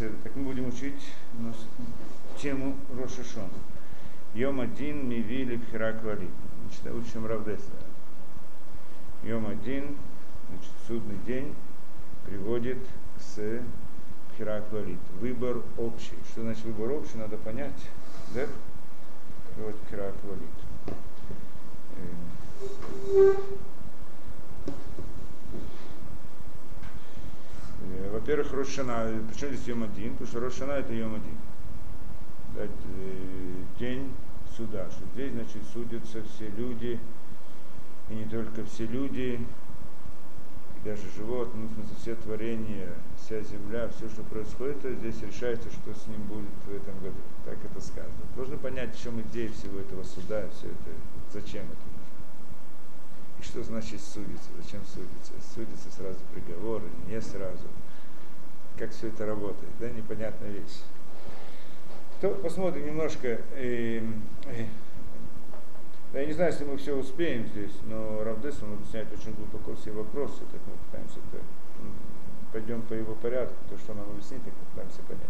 беседы. Так мы будем учить нас тему Рошашона. Йом один мивили бхирак валит. Значит, учим Равдеса. Йом один, значит, судный день приводит с бхирак валит. Выбор общий. Что значит выбор общий, надо понять. Да? Приводит к во-первых, Рошана, почему здесь Йом один? Потому что Рошана это Йом один. Да, день суда. Что здесь, значит, судятся все люди, и не только все люди, и даже животные, ну, в все творения, вся земля, все, что происходит, здесь решается, что с ним будет в этом году. Так это сказано. Должны понять, в чем идея всего этого суда, все это, зачем это и что значит судиться? Зачем судиться? Судится сразу приговор не сразу? Как все это работает? Да, непонятная вещь. То посмотрим немножко. Э, э, я не знаю, если мы все успеем здесь, но Равдес, он объясняет очень глубоко все вопросы, так мы пытаемся это, пойдем по его порядку, то, что нам объяснит, так мы пытаемся понять.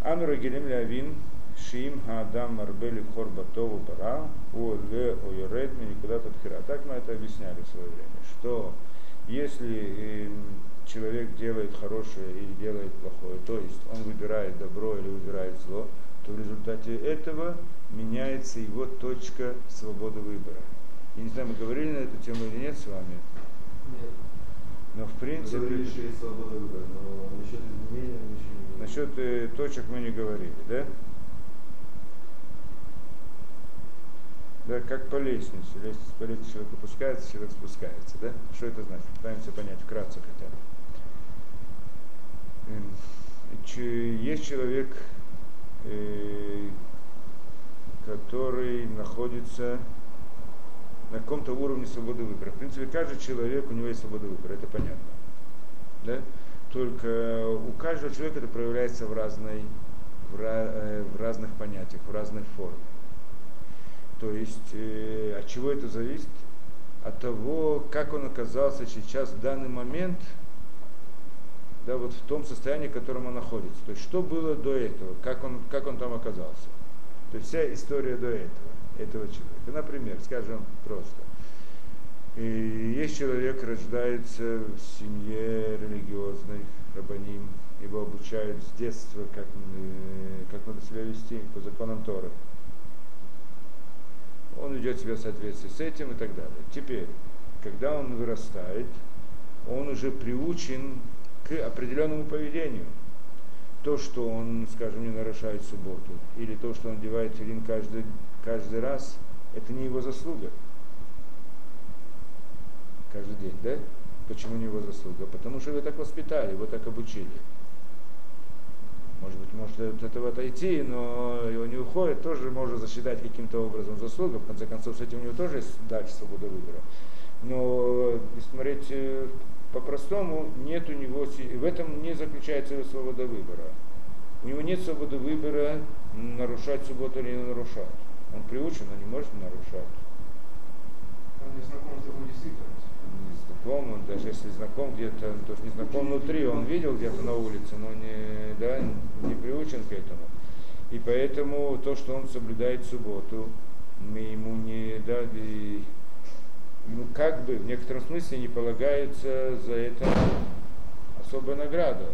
Амру Гелем Лявин, Шим Хаадам Марбели Хорбатову Бара, Оле Ойоред никуда тут хера. Так мы это объясняли в свое время, что если эм, человек делает хорошее или делает плохое, то есть он выбирает добро или выбирает зло, то в результате этого меняется его точка свободы выбора. Я не знаю, мы говорили на эту тему или нет с вами? Нет. Но в принципе... Вы говорили, что есть свобода выбора, но насчет изменения мы еще не Насчет э, точек мы не говорили, да? Да, как по лестнице. Лестница по лестнице человек опускается, человек спускается. Да? Что это значит? Пытаемся понять вкратце хотя бы. Эм, есть человек, э, который находится на каком-то уровне свободы выбора. В принципе, каждый человек, у него есть свобода выбора, это понятно. Да? Только у каждого человека это проявляется в, разной, в, э, в разных понятиях, в разных формах. То есть э, от чего это зависит? От того, как он оказался сейчас в данный момент, да, вот в том состоянии, в котором он находится. То есть что было до этого, как он, как он там оказался. То есть вся история до этого, этого человека. Например, скажем просто. И есть человек, рождается в семье религиозной, рабаним, его обучают с детства, как, э, как надо себя вести по законам Торы он ведет себя в соответствии с этим и так далее. Теперь, когда он вырастает, он уже приучен к определенному поведению. То, что он, скажем, не нарушает субботу, или то, что он одевает филин каждый, каждый раз, это не его заслуга. Каждый день, да? Почему не его заслуга? Потому что его так воспитали, его так обучили может быть, может от этого отойти, но его не уходит, тоже можно засчитать каким-то образом заслугу, в конце концов, с этим у него тоже есть дальше свобода выбора. Но, если смотреть э, по-простому, нет у него, в этом не заключается его свобода выбора. У него нет свободы выбора нарушать субботу или не нарушать. Он приучен, но не может нарушать. Он не знаком с его действительностью знаком, он даже если знаком где-то, то есть не знаком внутри, он видел где-то на улице, но не, да, не приучен к этому. И поэтому то, что он соблюдает субботу, мы ему не, да, и, ну, как бы в некотором смысле не полагается за это особая награда.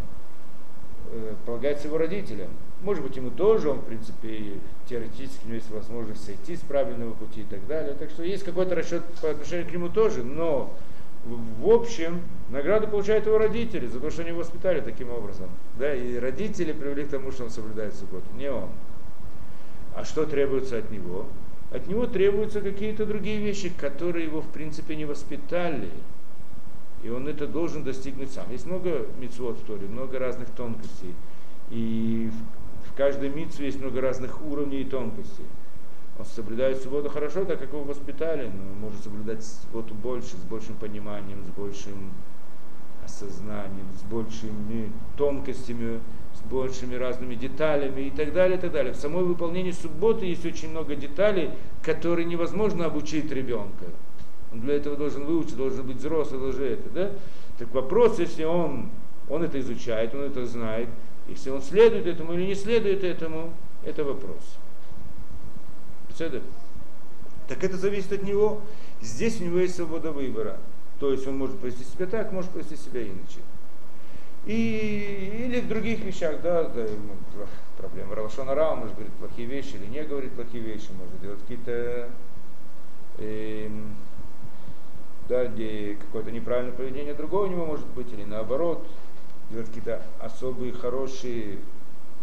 Э, полагается его родителям. Может быть, ему тоже, он, в принципе, теоретически у него есть возможность сойти с правильного пути и так далее. Так что есть какой-то расчет по отношению к нему тоже, но в общем, награду получают его родители за то, что они его воспитали таким образом. Да, и родители привели к тому, что он соблюдает субботу, не он. А что требуется от него? От него требуются какие-то другие вещи, которые его в принципе не воспитали. И он это должен достигнуть сам. Есть много митцвот в Торе, много разных тонкостей. И в каждой митцве есть много разных уровней и тонкостей он соблюдает субботу хорошо, так как его воспитали, но может соблюдать субботу больше, с большим пониманием, с большим осознанием, с большими тонкостями, большими разными деталями и так далее, и так далее. В самой выполнении субботы есть очень много деталей, которые невозможно обучить ребенка. Он для этого должен выучить, должен быть взрослый, должен это, да? Так вопрос, если он, он это изучает, он это знает, Если он следует этому или не следует этому, это вопрос. Так это зависит от него. Здесь у него есть свобода выбора. То есть он может повести себя так, может повести себя иначе. И, или в других вещах, да, да проблема Равашона Рау, может говорить плохие вещи или не говорить плохие вещи, может делать какие-то э, да, где какое-то неправильное поведение другого у него может быть, или наоборот, делать какие-то особые хорошие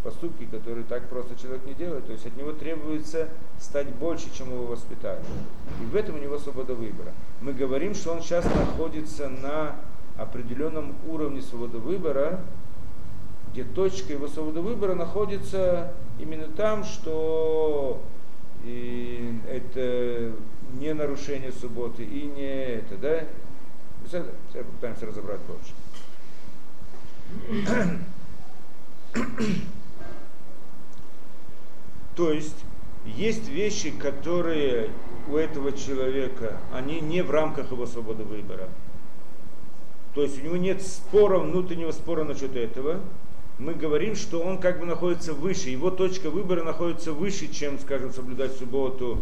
поступки, которые так просто человек не делает. То есть от него требуется стать больше, чем его воспитали. И в этом у него свобода выбора. Мы говорим, что он сейчас находится на определенном уровне свободы выбора, где точка его свободы выбора находится именно там, что и это не нарушение субботы и не это, да? Сейчас попытаемся разобрать больше. То есть есть вещи, которые у этого человека, они не в рамках его свободы выбора. То есть у него нет спора, внутреннего спора насчет этого. Мы говорим, что он как бы находится выше, его точка выбора находится выше, чем, скажем, соблюдать субботу,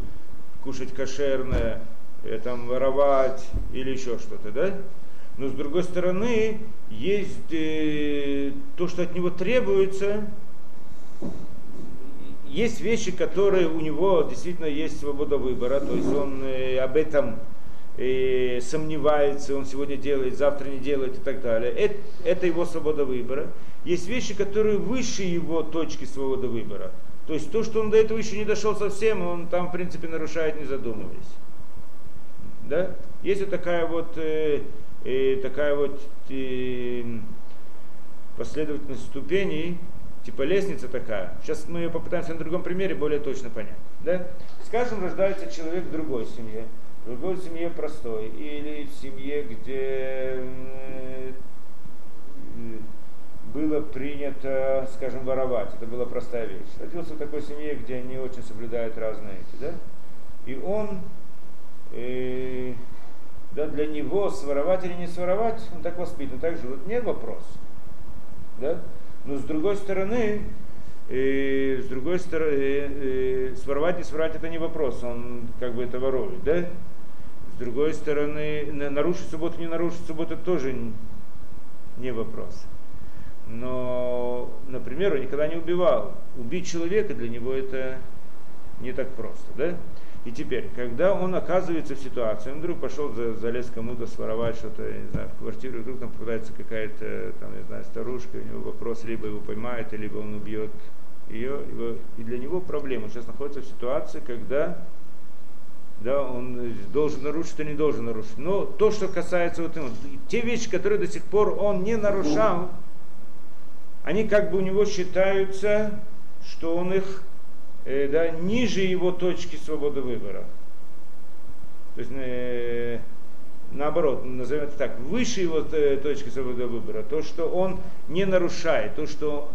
кушать кошерное, э, там, воровать или еще что-то, да? Но с другой стороны, есть э, то, что от него требуется, есть вещи, которые у него действительно есть свобода выбора, то есть он э, об этом э, сомневается, он сегодня делает, завтра не делает и так далее. Это, это его свобода выбора. Есть вещи, которые выше его точки свободы выбора. То есть то, что он до этого еще не дошел совсем, он там, в принципе, нарушает, не задумываясь. Да? Есть вот такая вот, э, э, такая вот э, последовательность ступеней, типа лестница такая. Сейчас мы ее попытаемся на другом примере более точно понять. Да? Скажем, рождается человек в другой семье, в другой семье простой, или в семье, где было принято, скажем, воровать. Это была простая вещь. Родился в такой семье, где они очень соблюдают разные эти, да? И он, э, да, для него своровать или не своровать, он так воспитан, так живет, нет вопрос. Да? Но с другой стороны, э, с другой стороны, э, э, своровать, не своровать это не вопрос, он как бы это ворует, да? С другой стороны, нарушить субботу, не нарушить субботу тоже не вопрос но, например, он никогда не убивал. Убить человека для него это не так просто, да? И теперь, когда он оказывается в ситуации, он вдруг пошел, за, залез кому-то своровать что-то, не знаю, в квартиру, вдруг там попадается какая-то, там, не знаю, старушка, у него вопрос, либо его поймает, либо он убьет ее, его, и для него проблема. Он сейчас находится в ситуации, когда да, он должен нарушить, а не должен нарушить. Но то, что касается вот ему, те вещи, которые до сих пор он не нарушал, они как бы у него считаются, что он их э, да, ниже его точки свободы выбора. То есть э, наоборот, назовем это так, выше его э, точки свободы выбора, то, что он не нарушает, то, что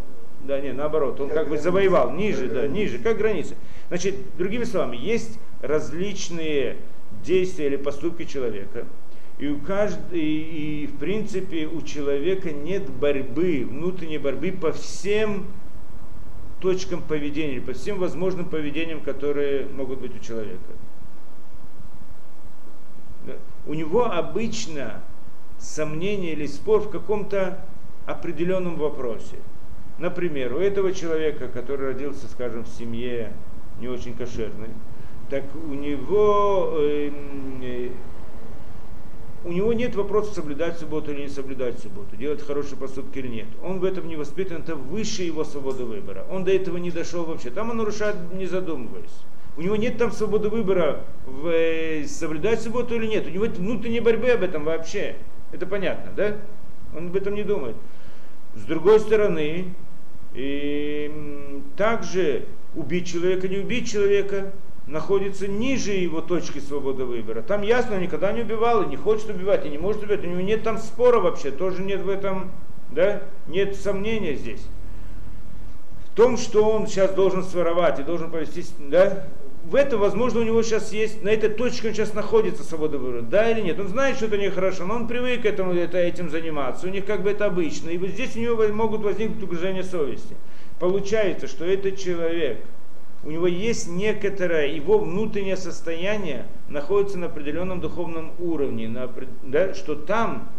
да, не, наоборот, он как, как бы завоевал, ниже, да, ниже, как границы. Значит, другими словами, есть различные действия или поступки человека, и, у каждого, и, и в принципе у человека нет борьбы, внутренней борьбы по всем точкам поведения, по всем возможным поведениям, которые могут быть у человека. У него обычно сомнение или спор в каком-то определенном вопросе. Например, у этого человека, который родился, скажем, в семье не очень кошерной, так у него эм, э, у него нет вопроса соблюдать субботу или не соблюдать субботу, делать хорошие поступки или нет. Он в этом не воспитан, это выше его свободы выбора. Он до этого не дошел вообще. Там он нарушает, не задумываясь. У него нет там свободы выбора, в, э, соблюдать субботу или нет. У него внутренней борьбы об этом вообще. Это понятно, да? Он об этом не думает. С другой стороны, и, также убить человека, не убить человека, находится ниже его точки свободы выбора. Там ясно, никогда не убивал и не хочет убивать, и не может убивать. У него нет там спора вообще, тоже нет в этом, да, нет сомнения здесь. В том, что он сейчас должен своровать и должен повести, да, в это, возможно, у него сейчас есть, на этой точке он сейчас находится, свобода выбора, да или нет. Он знает, что это нехорошо, но он привык к этому, это, этим заниматься, у них как бы это обычно. И вот здесь у него могут возникнуть угрызения совести. Получается, что этот человек, у него есть некоторое, его внутреннее состояние находится на определенном духовном уровне, на, да, что там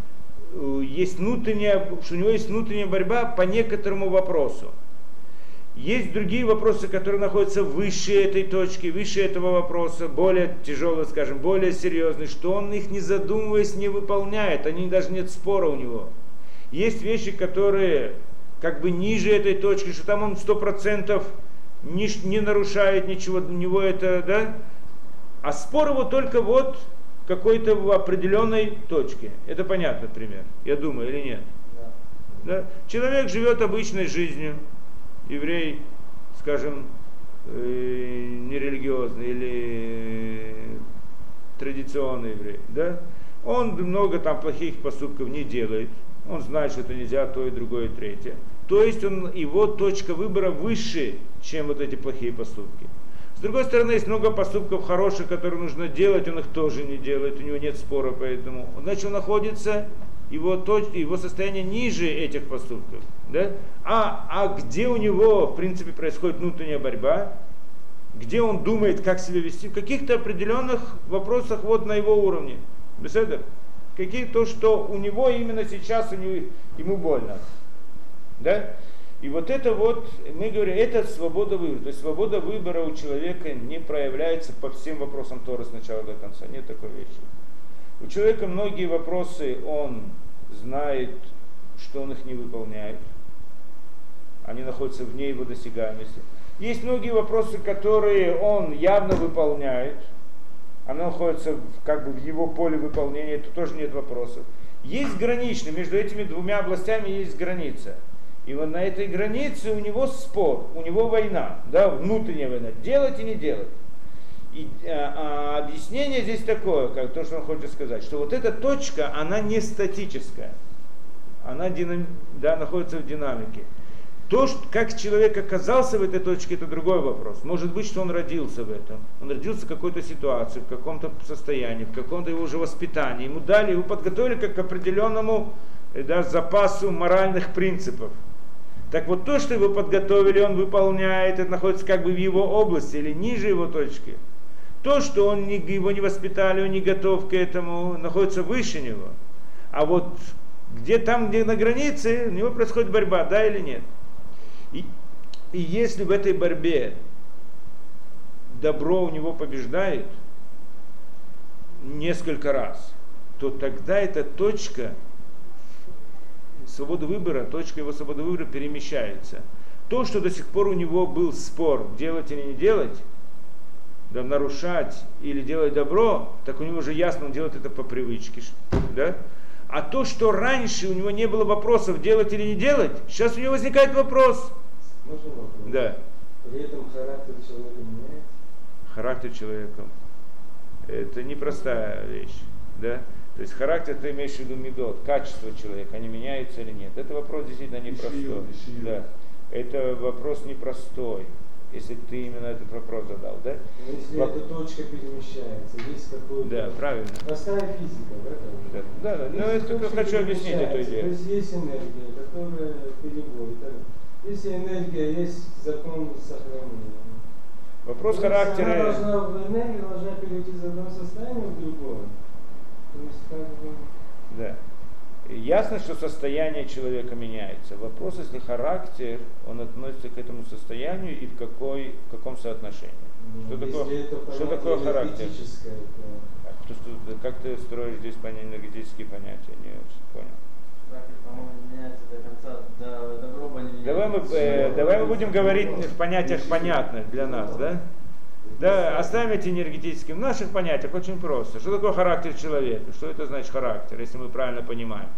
э, есть внутренняя, что у него есть внутренняя борьба по некоторому вопросу. Есть другие вопросы, которые находятся выше этой точки, выше этого вопроса, более тяжелые, скажем, более серьезные, что он их не задумываясь не выполняет, они даже нет спора у него. Есть вещи, которые как бы ниже этой точки, что там он сто процентов не, не нарушает ничего, у него это, да, а спор его только вот какой-то в определенной точке. Это понятно, пример, я думаю, или нет? Да. Да? Человек живет обычной жизнью, еврей, скажем, э, нерелигиозный или традиционный еврей, да, он много там плохих поступков не делает, он знает, что это нельзя, то и другое, и третье. То есть он, его точка выбора выше, чем вот эти плохие поступки. С другой стороны, есть много поступков хороших, которые нужно делать, он их тоже не делает, у него нет спора по этому. Значит, он находится его, точ, его состояние ниже этих поступков. Да? А, а где у него, в принципе, происходит внутренняя борьба, где он думает, как себя вести, в каких-то определенных вопросах вот на его уровне. Беседа? Какие то, что у него именно сейчас у него, ему больно. Да? И вот это вот, мы говорим, это свобода выбора. То есть свобода выбора у человека не проявляется по всем вопросам Торы с начала до конца. Нет такой вещи. У человека многие вопросы он знает, что он их не выполняет. Они находятся вне его досягаемости. Есть многие вопросы, которые он явно выполняет. Они находятся как бы в его поле выполнения, тут тоже нет вопросов. Есть граничный, между этими двумя областями есть граница. И вот на этой границе у него спор, у него война, да, внутренняя война, делать и не делать. И а, а, объяснение здесь такое, как то, что он хочет сказать, что вот эта точка, она не статическая, она динам, да, находится в динамике. То, что, как человек оказался в этой точке, это другой вопрос. Может быть, что он родился в этом. Он родился в какой-то ситуации, в каком-то состоянии, в каком-то его уже воспитании. Ему дали, его подготовили как к определенному э, да, запасу моральных принципов. Так вот то, что его подготовили, он выполняет, это находится как бы в его области или ниже его точки. То, что он его не воспитали, он не готов к этому, находится выше него. А вот где там, где на границе, у него происходит борьба, да или нет. И, и если в этой борьбе добро у него побеждает несколько раз, то тогда эта точка свободы выбора, точка его свободы выбора перемещается. То, что до сих пор у него был спор, делать или не делать, да, нарушать или делать добро, так у него уже ясно, он делает это по привычке. Да? А то, что раньше у него не было вопросов, делать или не делать, сейчас у него возникает вопрос. Можно вопрос? Да. При этом характер человека меняется? Характер человека. Это непростая вещь. Да? То есть характер ты имеешь в виду медот, качество человека, они меняются или нет. Это вопрос действительно непростой. Да. Это вопрос непростой если ты именно этот вопрос задал, да? Но ну, если Во... эта точка перемещается, есть какой-то... Да, правильно. Простая физика, да? Да, да, да. но я только хочу объяснить эту идею. То есть есть энергия, которая переводит. Если энергия, есть закон сохранения. Вопрос характера... Она должна, энергия должна перейти из одного состояния в другое. То есть как бы... Да. Ясно, что состояние человека меняется. Вопрос, если характер, он относится к этому состоянию и в, какой, в каком соотношении. Ну, что такое, что такое характер? То, что, как ты строишь здесь энергетические понятия? Не очень понял. Давай мы, э, давай мы будем говорить в понятиях понятных для нас, да? Да, оставим эти энергетические. В наших понятиях очень просто. Что такое характер человека? Что это значит характер, если мы правильно понимаем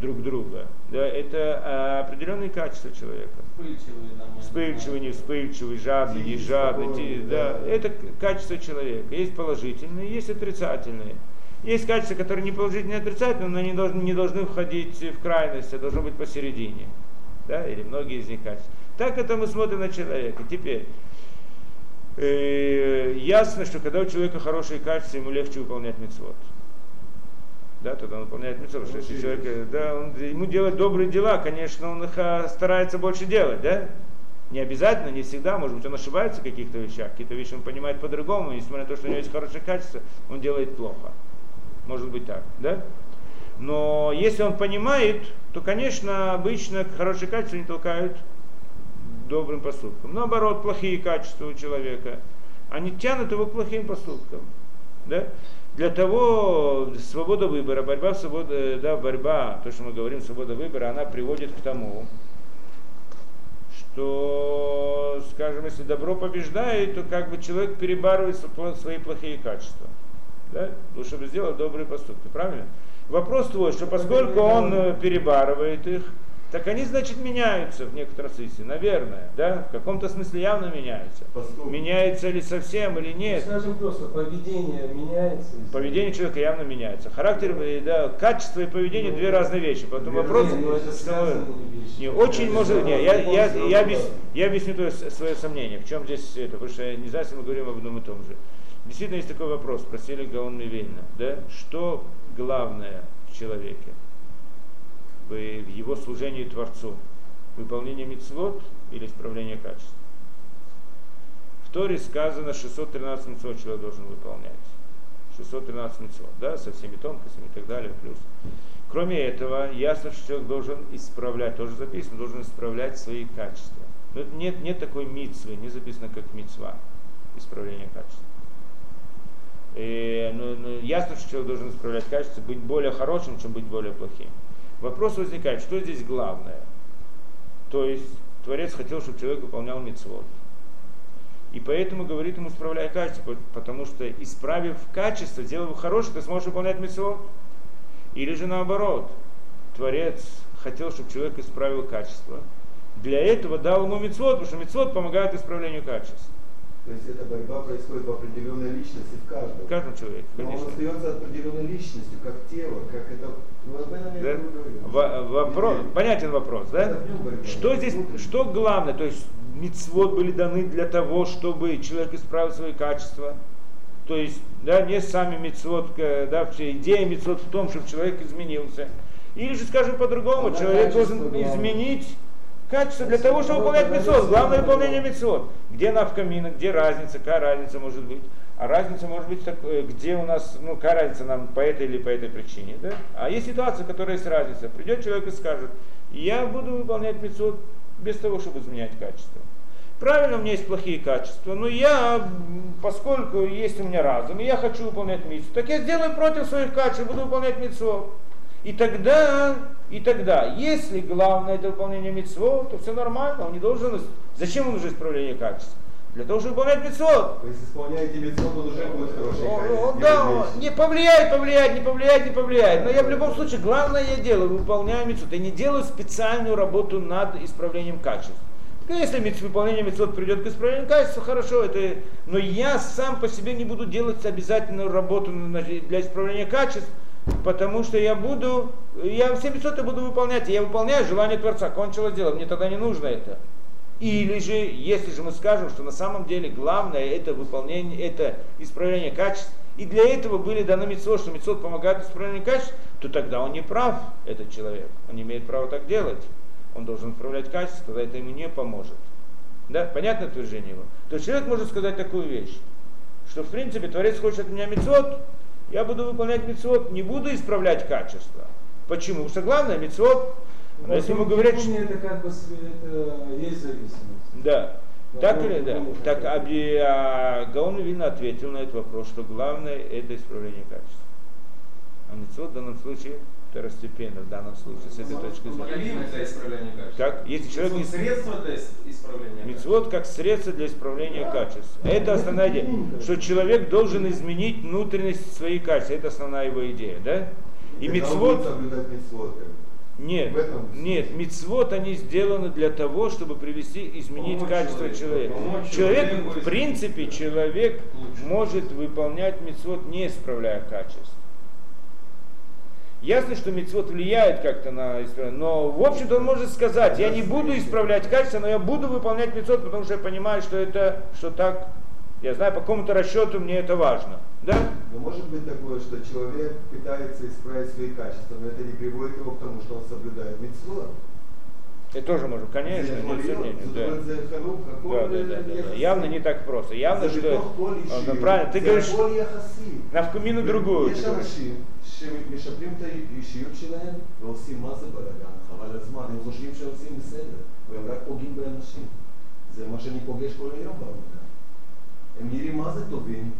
друг друга? Да, это а, определенные качества человека. Вспыльчивый, там, вспыльчивый, не вспыльчивый, жадный, не жадный. Да. да. Это качество человека. Есть положительные, есть отрицательные. Есть качества, которые не положительные, не отрицательные, но они должны, не должны входить в крайность, а должны быть посередине. Да? Или многие из них качества. Так это мы смотрим на человека. Теперь, э, ясно, что когда у человека хорошие качества, ему легче выполнять мецвод. Да, тогда он выполняет мецвод, что если человек, э, да, он, ему делать добрые дела, конечно, он их а, старается больше делать, да? Не обязательно, не всегда, может быть, он ошибается в каких-то вещах, какие-то вещи он понимает по-другому, несмотря на то, что у него есть хорошие качества, он делает плохо. Может быть так, да? Но если он понимает, то, конечно, обычно хорошие качества не толкают добрым поступкам. Наоборот, плохие качества у человека, они тянут его к плохим поступкам. Да? Для того свобода выбора, борьба, свобода, да, борьба, то, что мы говорим, свобода выбора, она приводит к тому, что, скажем, если добро побеждает, то как бы человек перебарывает свои плохие качества. Да? Чтобы сделать добрые поступки, правильно? Вопрос твой, что поскольку он э, перебарывает их, так они, значит, меняются в некотором смысле, наверное, да, в каком-то смысле явно меняются. Поступки. Меняется ли совсем или нет. Скажем просто, поведение меняется. Поведение человека явно меняется. Характер, э, да, качество и поведение ну, две разные вещи. Поэтому вопрос, ну, что, не, очень это может, не, я, я, я, я, объясню, я объясню то свое сомнение, в чем здесь это, потому что не если мы говорим об одном и том же. Действительно есть такой вопрос, спросили Гаон Мивельна, да, что главное в человеке? В его служении Творцу? Выполнение мецвод или исправление качества? В Торе сказано 613 мецвод человек должен выполнять. 613 мецвод, да, со всеми тонкостями и так далее, плюс. Кроме этого, ясно, что человек должен исправлять, тоже записано, должен исправлять свои качества. Но нет, нет такой мицвы, не записано как мицва, исправление качества. И, ну, ну, ясно, что человек должен исправлять качество, быть более хорошим, чем быть более плохим. Вопрос возникает, что здесь главное? То есть Творец хотел, чтобы человек выполнял мецвод. И поэтому говорит ему, исправляй качество, потому что исправив качество, сделав хорошее, ты сможешь выполнять мецвод. Или же наоборот, Творец хотел, чтобы человек исправил качество. Для этого дал ему мецвод, потому что мецвод помогает исправлению качества. То есть эта борьба происходит в определенной личности в каждом. В каждом человеке, конечно. Но он остается определенной личностью, как тело, как это. Ну, об этом я да? говорю. вопрос, понятен вопрос, да? Что здесь, что главное? То есть мицвод были даны для того, чтобы человек исправил свои качества. То есть, да, не сами мицвод, да, вообще идея мицвод в том, чтобы человек изменился. Или же, скажем по-другому, человек должен главное. изменить качество для того, чтобы выполнять мецвод. Главное выполнение мецвод. Где навкамина, где разница, какая разница может быть. А разница может быть, так, э, где у нас, ну, какая разница нам по этой или по этой причине. Да? А есть ситуация, в которой есть разница. Придет человек и скажет, я буду выполнять мецвод без того, чтобы изменять качество. Правильно, у меня есть плохие качества, но я, поскольку есть у меня разум, и я хочу выполнять митцву, так я сделаю против своих качеств, буду выполнять митцвот. И тогда, и тогда, если главное это выполнение митцвот, то все нормально, он не должен, зачем ему нужно исправление качества? Для того, чтобы выполнять митцвот. То есть исполняете митцвот, он уже будет хороший он, Да, не повлияет, повлияет, не повлияет, не повлияет. Но я в любом случае, главное я делаю, выполняю митцвот. Я не делаю специальную работу над исправлением качества. Ну, если выполнение митцвот придет к исправлению качества, хорошо, это, но я сам по себе не буду делать обязательную работу для исправления качества, потому что я буду, я все митцвоты буду выполнять, я выполняю желание Творца, кончилось дело, мне тогда не нужно это. Или же, если же мы скажем, что на самом деле главное это выполнение, это исправление качеств, и для этого были даны митцвот, что митцвот помогает исправлению качеств, то тогда он не прав, этот человек. Он не имеет права так делать. Он должен исправлять качество, тогда это ему не поможет. Да, понятно утверждение его? То есть человек может сказать такую вещь, что в принципе Творец хочет от меня мецвод, я буду выполнять мецвод, не буду исправлять качество. Почему? Потому что главное мецвод, но если ему говорят, что... это как бы это есть зависимость. Да. Но так или да? Так Аби, а, Гаон Вильна ответил на этот вопрос, что главное это исправление качества. А мецвод в данном случае второстепенно в данном случае с этой точки зрения. для исправления качества. Как? Если человек не... Средство для исправления Мецвод как средство для исправления да. качеств. Это основная идея. Что человек должен изменить внутренность своих качеств. Это основная его идея, да? И мецвод... Нет, нет, мицвод они сделаны для того, чтобы привести, изменить Помочь качество человека. человека. Человек, в принципе, человек может выполнять мицвод, не исправляя качество. Ясно, что мецвод влияет как-то на исправление, но в общем-то он может сказать, я не буду исправлять качество, но я буду выполнять мецвод, потому что я понимаю, что это, что так, я знаю, по какому-то расчету мне это важно. Да? Но может быть такое, что человек пытается исправить свои качества, но это не приводит его к тому, что он соблюдает мецвод. Это тоже может, конечно, нет, нет, да. Да, да, да, да. Явно не так просто. Явно, что... Правильно, ты говоришь... На вкумину другую. יש ты говоришь. אנשים שמשפרים את האישיות שלהם ועושים מה זה בלאגן, חבל על הזמן, הם חושבים שהם עושים בסדר, והם רק פוגעים באנשים. זה מה שאני פוגש כל היום בעבודה. הם נראים מה זה טובים,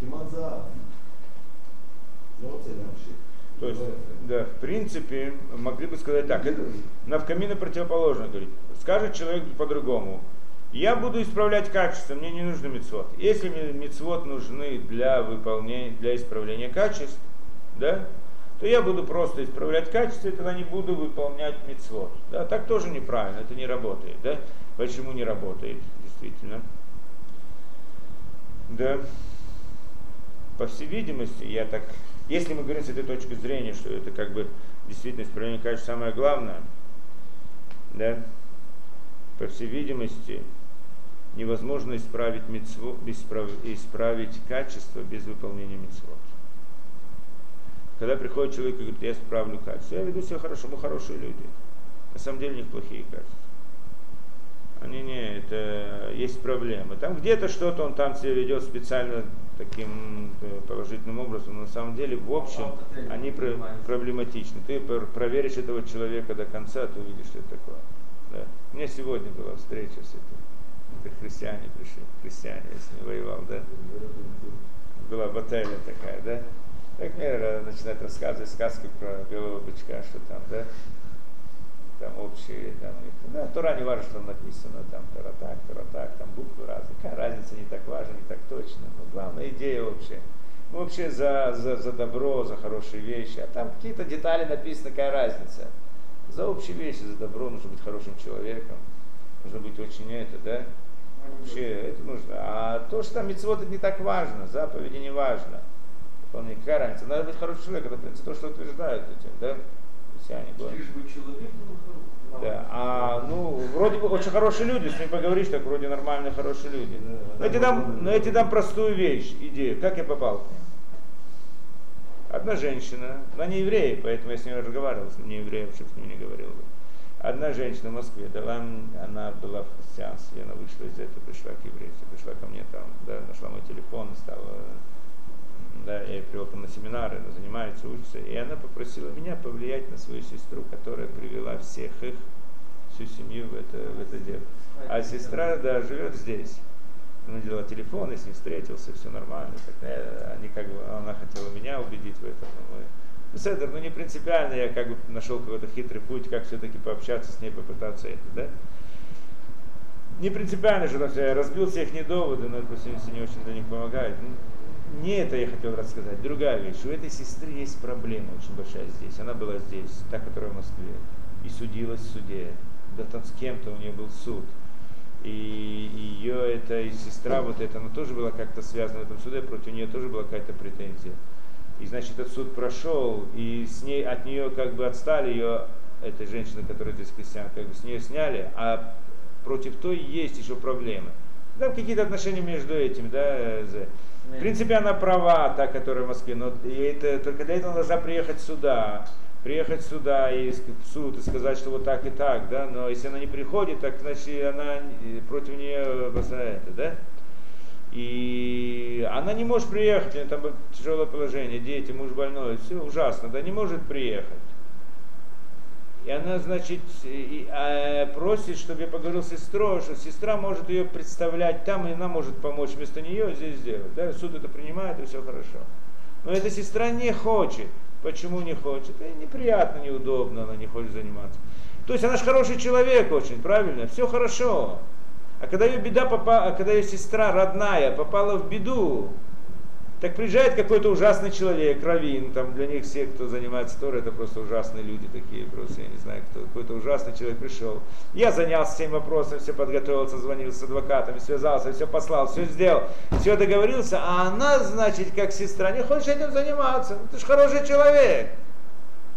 כמעט זהב. לא רוצה להמשיך. То есть, לא יפה. да, в принципе, могли бы сказать так. Это навкамина противоположно говорит. Скажет человек по-другому. Я буду исправлять качество, мне не нужны мецвод. Если мне мецвод нужны для выполнения, для исправления качеств, да, то я буду просто исправлять качество, и тогда не буду выполнять мецвод. Да, так тоже неправильно, это не работает. Да? Почему не работает, действительно? Да. По всей видимости, я так, если мы говорим с этой точки зрения, что это как бы действительно исправление качества самое главное, да, по всей видимости, невозможно исправить, мицво, исправ- исправить качество без выполнения мицвод. Когда приходит человек и говорит, я исправлю качество, я веду себя хорошо, мы хорошие люди. На самом деле у них плохие качества. Они не, это есть проблемы. Там где-то что-то он там себя ведет специально таким э, положительным образом, но на самом деле в общем они про- проблематичны. Ты пр- проверишь этого человека до конца, ты увидишь, что это такое. Да. У меня сегодня была встреча с этим. Это христиане пришли, христиане, я с ними воевал, да. Была баталия такая, да. Так мне э, начинают рассказывать сказки про белого бычка, что там, да там общие, там, да, Тора не важно, что там написано, там, Тора так, Тора так, там буквы разные, какая разница, не так важно, не так точно, но главная идея общая. Мы вообще за, за, за добро, за хорошие вещи, а там какие-то детали написаны, какая разница. За общие вещи, за добро нужно быть хорошим человеком, нужно быть очень это, да, вообще это нужно. А то, что там митцвот, это не так важно, заповеди не важно. Вполне, какая разница, надо быть хорошим человеком, это, в принципе, то, что утверждают этим, да, христиане, говорят. Лишь бы человек был хороший. Да, а ну вроде бы очень хорошие люди, с ним поговоришь, так вроде нормальные хорошие люди. Но эти дам, но эти дам простую вещь, идею, как я попал к ним. Одна женщина, она не еврея, поэтому я с ней разговаривал, с не евреем, чтобы с ним не говорил бы. Одна женщина в Москве дала, она была в христианстве, она вышла из этого, пришла к еврейству, пришла ко мне там, да, нашла мой телефон, стала, да, я ее привел там на семинары, она занимается, учится, и она попросила меня повлиять на свою сестру, которая привела всех их, всю семью в это, в это дело. А сестра, да, живет здесь. Она делала телефон, я с ней встретился, все нормально. Так, э, они как бы, она хотела меня убедить в этом. мы- Ну, Седер, ну не принципиально, я как бы нашел какой-то хитрый путь, как все-таки пообщаться с ней, попытаться это, да? Не принципиально же, я разбил все их доводы, но это, по не очень для них помогает. Ну, Не это я хотел рассказать, другая вещь. У этой сестры есть проблема очень большая здесь. Она была здесь, та, которая в Москве, и судилась в суде. Да там с кем-то у нее был суд. И ее эта и сестра, вот эта, она тоже была как-то связана в этом суде, против нее тоже была какая-то претензия. И значит, этот суд прошел, и с ней, от нее как бы отстали ее, этой женщины, которая здесь христиан, как бы с нее сняли, а против той есть еще проблемы. Там какие-то отношения между этими, да, э, в принципе, она права, та, которая в Москве, но это, только для этого должна приехать сюда, приехать сюда и в суд и сказать, что вот так и так, да, но если она не приходит, так значит она против нее это, да. И она не может приехать, у нее там тяжелое положение, дети, муж больной, все ужасно, да, не может приехать. И она, значит, и, а, просит, чтобы я поговорил с сестрой, что сестра может ее представлять там, и она может помочь вместо нее здесь сделать. Да, суд это принимает, и все хорошо. Но эта сестра не хочет. Почему не хочет? Ей неприятно, неудобно, она не хочет заниматься. То есть она же хороший человек очень, правильно? Все хорошо. А когда ее беда попала, а когда ее сестра родная попала в беду, так приезжает какой-то ужасный человек, раввин, там для них все, кто занимается Торой, это просто ужасные люди такие, просто я не знаю кто, какой-то ужасный человек пришел. Я занялся этим вопросом, все подготовился, звонил с адвокатами, связался, все послал, все сделал, все договорился, а она, значит, как сестра, не хочет этим заниматься. Ты же хороший человек.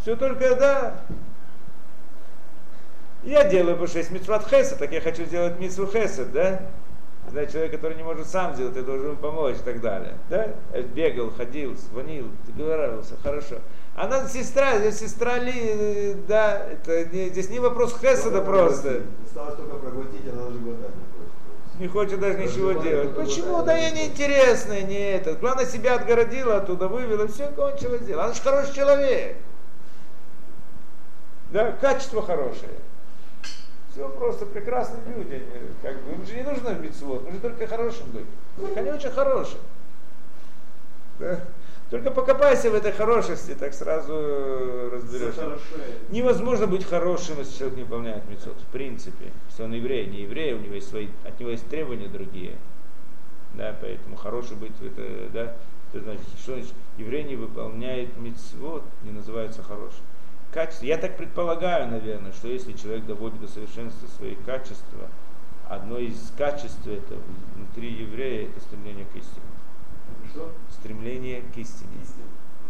Все только, да, я делаю, что есть митцват хесед, так я хочу сделать митцву хесед, да? Да, человек, который не может сам сделать, ты должен ему помочь и так далее. Да? Бегал, ходил, звонил, договаривался, хорошо. Она сестра, здесь сестра Ли, да, это не, здесь не вопрос Хесада просто. Осталось только проглотить, она даже глотать не хочет. Не даже ничего делать. Почему? Да я неинтересная, не это. Главное, себя отгородила оттуда, вывела, все, кончилось дело. Она же хороший человек. Да, качество хорошее. Все просто прекрасные люди. Они, как бы, им же не нужно митцвот, нужно только хорошим быть. Так они очень хорошие. Да? Только покопайся в этой хорошести, так сразу разберешься. Невозможно быть хорошим, если человек не выполняет митцвот. В принципе. Если он еврей, не еврей, у него есть свои, от него есть требования другие. Да, поэтому хороший быть, это, да, это значит, что значит, еврей не выполняет митцвот, не называется хорошим качества. Я так предполагаю, наверное, что если человек доводит до совершенства свои качества, одно из качеств это внутри еврея это стремление к истине. Что? Стремление к истине.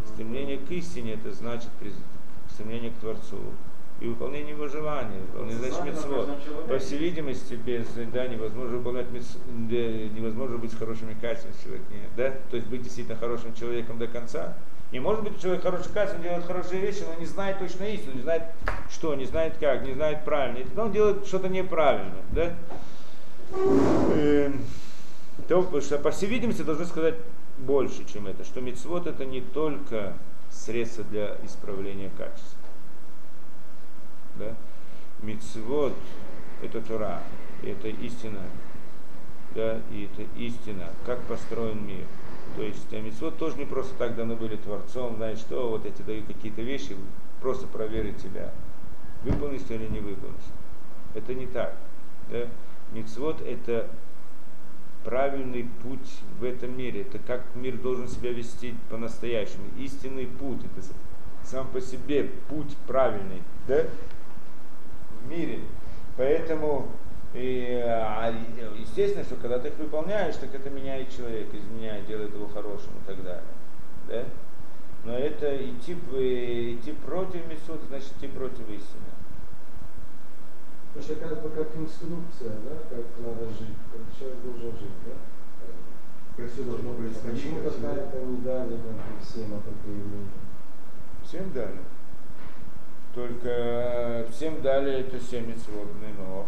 Стремление к истине это значит стремление к Творцу и выполнение его желаний, выполнение значит митцвот. По всей видимости, без да, невозможно выполнять митцвот, невозможно быть хорошими качествами человека, да? То есть быть действительно хорошим человеком до конца. И может быть человек хороший качество, делает хорошие вещи, но не знает точно истину, не знает что, не знает как, не знает правильно. И тогда он делает что-то неправильно. Да? Эм, то, что, по всей видимости, должны сказать больше, чем это, что мецвод это не только средство для исправления качества. Да? Мецвод это Тура, это истина, да, и это истина, как построен мир. То есть митцвот тоже не просто так даны были Творцом, знаешь, что вот эти даю какие-то вещи, просто проверить тебя, выполнишь ты или не выполнишь. Это не так. Да? Митцвот это правильный путь в этом мире. Это как мир должен себя вести по-настоящему. Истинный путь. Это сам по себе путь правильный. Да? В мире. Поэтому и, а, естественно, что когда ты их выполняешь, так это меняет человека, изменяет, делает его хорошим и так далее. Да? Но это идти, идти против Месут, значит идти против истины. Потому что как бы как инструкция, да, как надо жить, как человек должен жить, да? Как все должно происходить. Почему какая-то не дали там, всем, а только евреям? Всем дали. Только всем дали это семь свободный но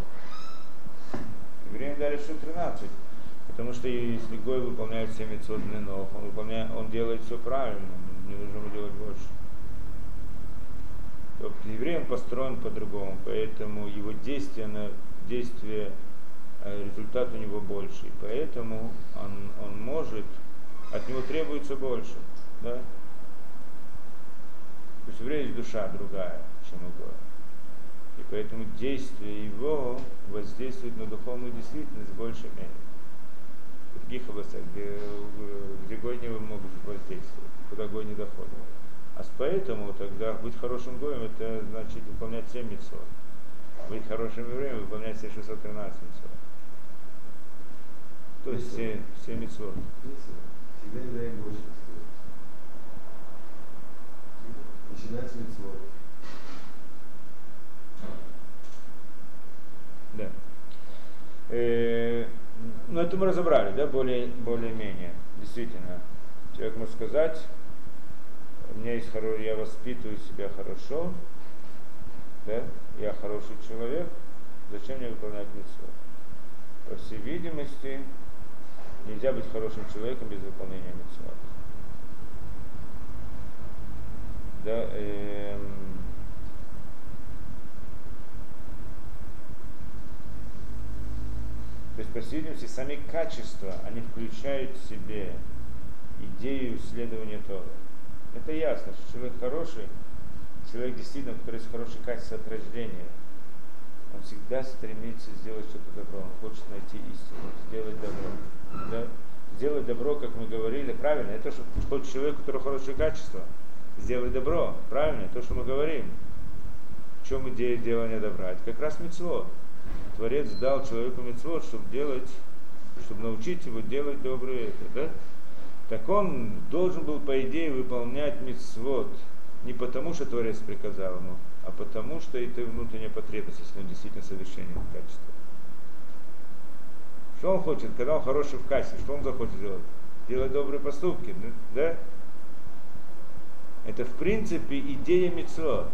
Евреям дали еще 13. Потому что если Гой выполняет все митцвот нов, он, выполняет, он делает все правильно, не нужно ему делать больше. То еврей построен по-другому, поэтому его действие, на, действие э, результат у него больше. Поэтому он, он может, от него требуется больше. Да? То есть еврея есть душа другая, чем у Гоя. И поэтому действие его воздействует на духовную действительность в большей. В других областях, где, где гой не могут воздействовать, куда гой не доходит. А поэтому тогда быть хорошим гоем, это значит выполнять 7 митцвот. Быть хорошим евреем, выполнять все 613 митцвот. То есть все, все митцвот. Всегда евреям больше Начинать с митцвот. Да. Э, ну, это мы разобрали, да, более, более-менее. Действительно. Человек может сказать, у меня есть хороший, я воспитываю себя хорошо, да, я хороший человек, зачем мне выполнять митцвот? По всей видимости, нельзя быть хорошим человеком без выполнения митцвот. Да, эм, То есть, по всей видимости, сами качества, они включают в себе идею исследования Торы. Это ясно, что человек хороший, человек действительно, у которого есть хорошее качество от рождения, он всегда стремится сделать что-то добро, он хочет найти истину, сделать добро. Да? Сделать добро, как мы говорили, правильно, это что хочет человек, у которого хорошее качество, сделать добро, правильно, то, что мы говорим. В чем идея делания добра? Это как раз мецло. Творец дал человеку мецвод, чтобы делать, чтобы научить его делать доброе это, да? Так он должен был, по идее, выполнять мецвод не потому, что Творец приказал ему, а потому, что это внутренняя потребность, если он действительно совершенен в качестве. Что он хочет, когда он хороший в кассе, что он захочет делать? Делать добрые поступки, да? Это в принципе идея мецвод.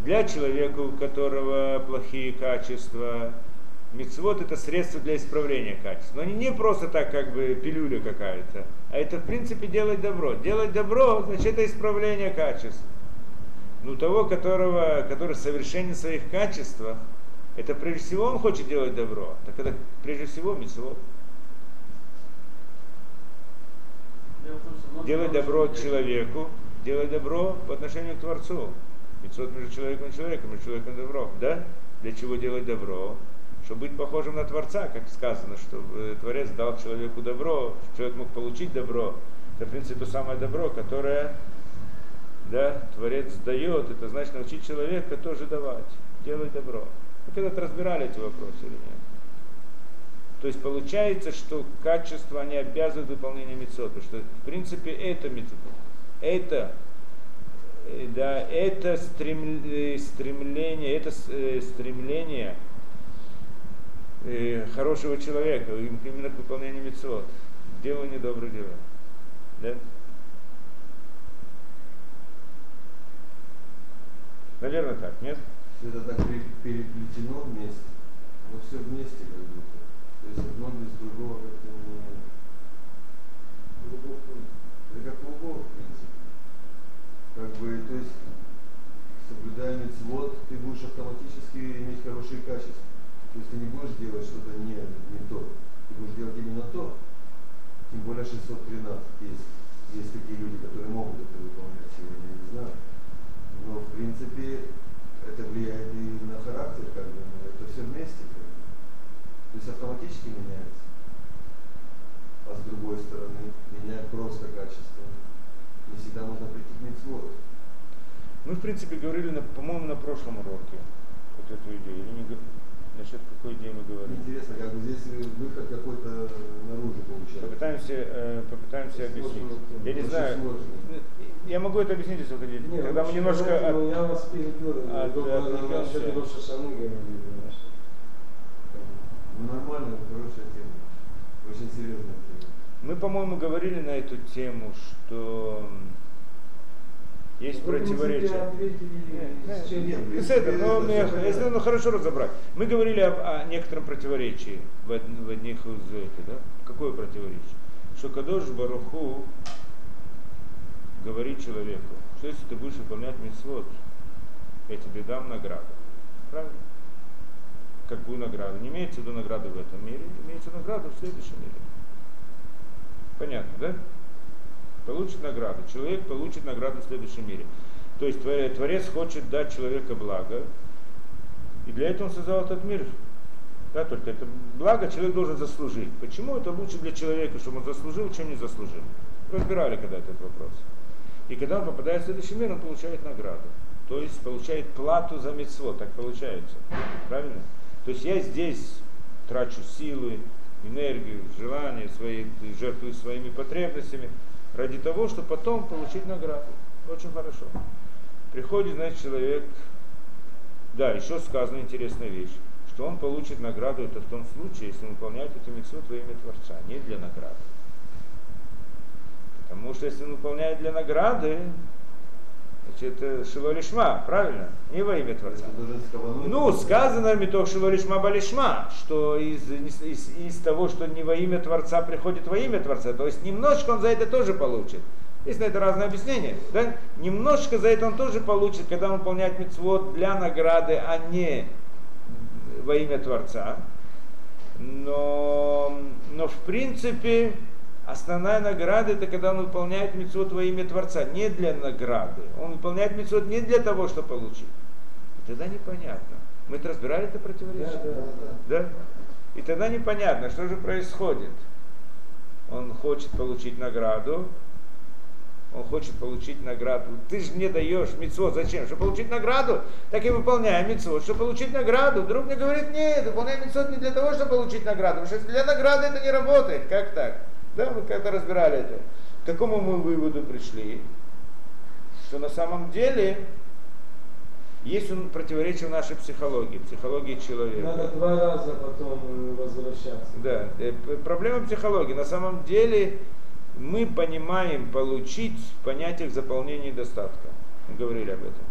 Для человека, у которого плохие качества, мецвод это средство для исправления качеств. Но они не просто так, как бы пилюля какая-то, а это в принципе делать добро. Делать добро, значит это исправление качеств. Ну того, которого, который совершенен в своих качествах, это прежде всего он хочет делать добро. Так это прежде всего мецвод. Делать добро человеку, делать добро по отношению к Творцу. Мецвод между человеком и человеком, между человеком и добро. Да? Для чего делать добро? Чтобы быть похожим на Творца, как сказано, чтобы Творец дал человеку добро, человек мог получить добро. Это, в принципе, то самое добро, которое да, Творец дает, это значит научить человека тоже давать, делать добро. Вы когда-то разбирали эти вопросы или нет? То есть получается, что качество они обязывают выполнение мецвод, потому что в принципе это мецвод. Это э, да, это э, стремление, это э, хорошего человека, именно к выполнению мецвод, делание добрых дел. Да? Наверное так, нет? Все это так переплетено вместе, но все вместе как будто. То есть одно без другого как-то не... Это как клубок, в принципе. Как бы, то есть, соблюдая мецвод, ты будешь автоматически иметь хорошие качества. То есть ты не будешь делать что-то не, не то. Ты будешь делать именно то. Тем более 613 есть. Есть такие люди, которые могут это выполнять сегодня, я не знаю. Но в принципе это влияет и на характер, как бы, но это все вместе. Как бы. То есть автоматически меняется. А с другой стороны, меняет просто качество. Не всегда можно прийти к митцвот. Мы, в принципе, говорили, по-моему, на прошлом уроке вот эту идею. Или не, насчет какой идеи мы говорили? Интересно, как бы здесь выход какой-то наружу получается. Попытаемся, э, попытаемся объяснить. Я не знаю, сложно. я могу это объяснить, если хотите. Не, Когда мы немножко... поэтому от- Я вас перебил, от-. Ну нормально, хорошая тема. Очень серьезная тема. Мы, по-моему, говорили на эту тему, что есть Вы, противоречия. ответили, Не, с чем- нет, И в с этого, но если понятно. ну, хорошо разобрать. Мы говорили об- о, некотором противоречии в, в одних из этих, да? Какое противоречие? Что Кадош Баруху говорит человеку, что если ты будешь выполнять митцвот, я тебе дам награду. Правильно? Какую награду? Не имеется в виду награду в этом мире, имеется награду в следующем мире. Понятно, да? Получит награду. Человек получит награду в следующем мире. То есть Твор- Творец хочет дать человеку благо, и для этого он создал этот мир. Да, только это благо человек должен заслужить. Почему это лучше для человека, чтобы он заслужил, чем не заслужил? Разбирали когда этот вопрос. И когда он попадает в следующий мир, он получает награду. То есть получает плату за мецво, так получается. Правильно? То есть я здесь трачу силы, энергию, желания свои, жертвую своими потребностями ради того, чтобы потом получить награду. Очень хорошо. Приходит, значит, человек, да, еще сказана интересная вещь, что он получит награду это в том случае, если он выполняет эту митцву во имя Творца, не для награды. Потому что если он выполняет для награды, значит, это шилолишма, правильно? Не во имя Творца. Ну, сказано митох шилолишма балишма, что из, из, из, того, что не во имя Творца приходит во имя Творца, то есть немножко он за это тоже получит. Есть на это разное объяснение. Да? Немножко за это он тоже получит, когда он выполняет митцвот для награды, а не во имя Творца. Но, но в принципе основная награда это когда он выполняет митцвот во имя Творца, не для награды. Он выполняет митцвот не для того, чтобы получить. И тогда непонятно. Мы это разбирали это противоречие? Да, да, Да? И тогда непонятно, что же происходит. Он хочет получить награду, он хочет получить награду. Ты же мне даешь мецвод. Зачем? Чтобы получить награду? Так и выполняю мецвод. Чтобы получить награду. Друг мне говорит, нет, выполняю мецвод не для того, чтобы получить награду. Потому что для награды это не работает. Как так? Да, мы как-то разбирали это. К какому мы выводу пришли? Что на самом деле Есть он противоречие нашей психологии, психологии человека. Надо два раза потом э, возвращаться. Да, э, проблема психологии. На самом деле мы понимаем получить в понятиях заполнения недостатка. Мы говорили об этом.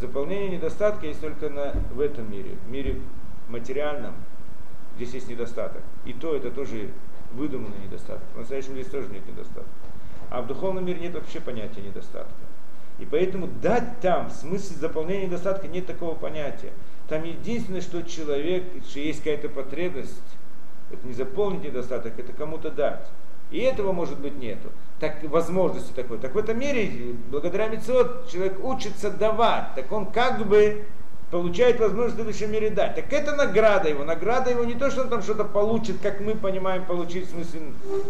Заполнение недостатка есть только на, в этом мире, в мире материальном, здесь есть недостаток. И то это тоже выдуманный недостаток. В настоящем мире тоже нет недостатка. А в духовном мире нет вообще понятия недостатка. И поэтому дать там, в смысле заполнения недостатка, нет такого понятия. Там единственное, что человек, что есть какая-то потребность, это не заполнить недостаток, это кому-то дать. И этого, может быть, нету. Так, возможности такой. Так в этом мире, благодаря мецвод, человек учится давать. Так он как бы получает возможность в следующем мире дать. Так это награда его. Награда его не то, что он там что-то получит, как мы понимаем, получить в смысле,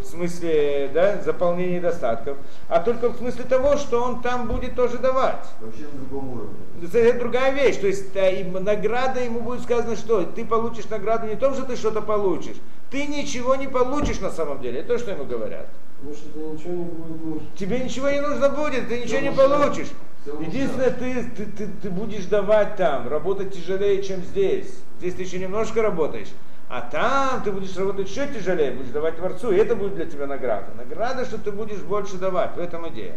в смысле да, заполнения недостатков, а только в смысле того, что он там будет тоже давать. Вообще на другом уровне. Это другая вещь. То есть э, награда ему будет сказано, что ты получишь награду не то, что ты что-то получишь. Ты ничего не получишь на самом деле. Это то, что ему говорят. Потому что тебе ничего не будет нужно. Тебе ничего не нужно будет, ты ничего Всё не нужно. получишь. Всё Единственное, ты, ты, ты, ты будешь давать там, работать тяжелее, чем здесь. Здесь ты еще немножко работаешь. А там ты будешь работать еще тяжелее, будешь давать Творцу, и это будет для тебя награда. Награда, что ты будешь больше давать, в этом идея.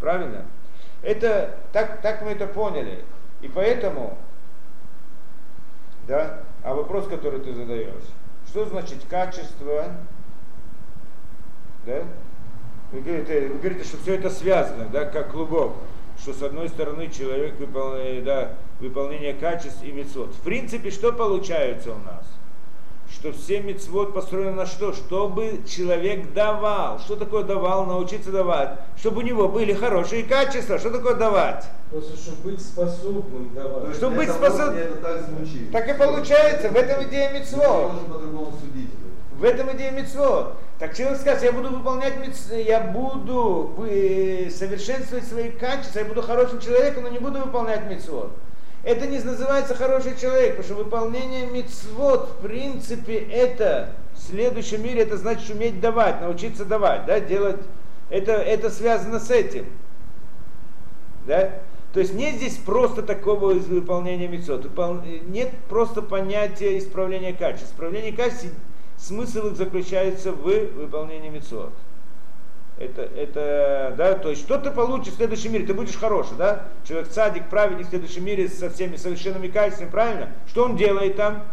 Правильно? Это, так, так мы это поняли. И поэтому, да, а вопрос, который ты задаешь, что значит качество, да? Вы говорите, вы говорите, что все это связано, да, как клубок, что с одной стороны человек выполняет, да, выполнение качеств и мецвод. В принципе, что получается у нас? Что все мецвод построены на что? Чтобы человек давал. Что такое давал? Научиться давать. Чтобы у него были хорошие качества. Что такое давать? Просто чтобы быть способным давать. Чтобы на быть этом способ- уровне Это так звучит. Так и получается, в этом идея мецвод. можем по-другому судить. В этом идея мецвод. Так человек скажет, я буду выполнять мец... я буду совершенствовать свои качества, я буду хорошим человеком, но не буду выполнять мецвод. Это не называется хороший человек, потому что выполнение мецвод, в принципе, это в следующем мире, это значит уметь давать, научиться давать, да, делать, это, это связано с этим. Да? То есть нет здесь просто такого выполнения. Выпол- Нет просто понятия исправления качества. Исправление качества, смысл их заключается в выполнении мецвод. Это, это, да, то есть что ты получишь в следующем мире? Ты будешь хороший, да? Человек цадик, праведник в следующем мире со всеми совершенными качествами, правильно? Что он делает там?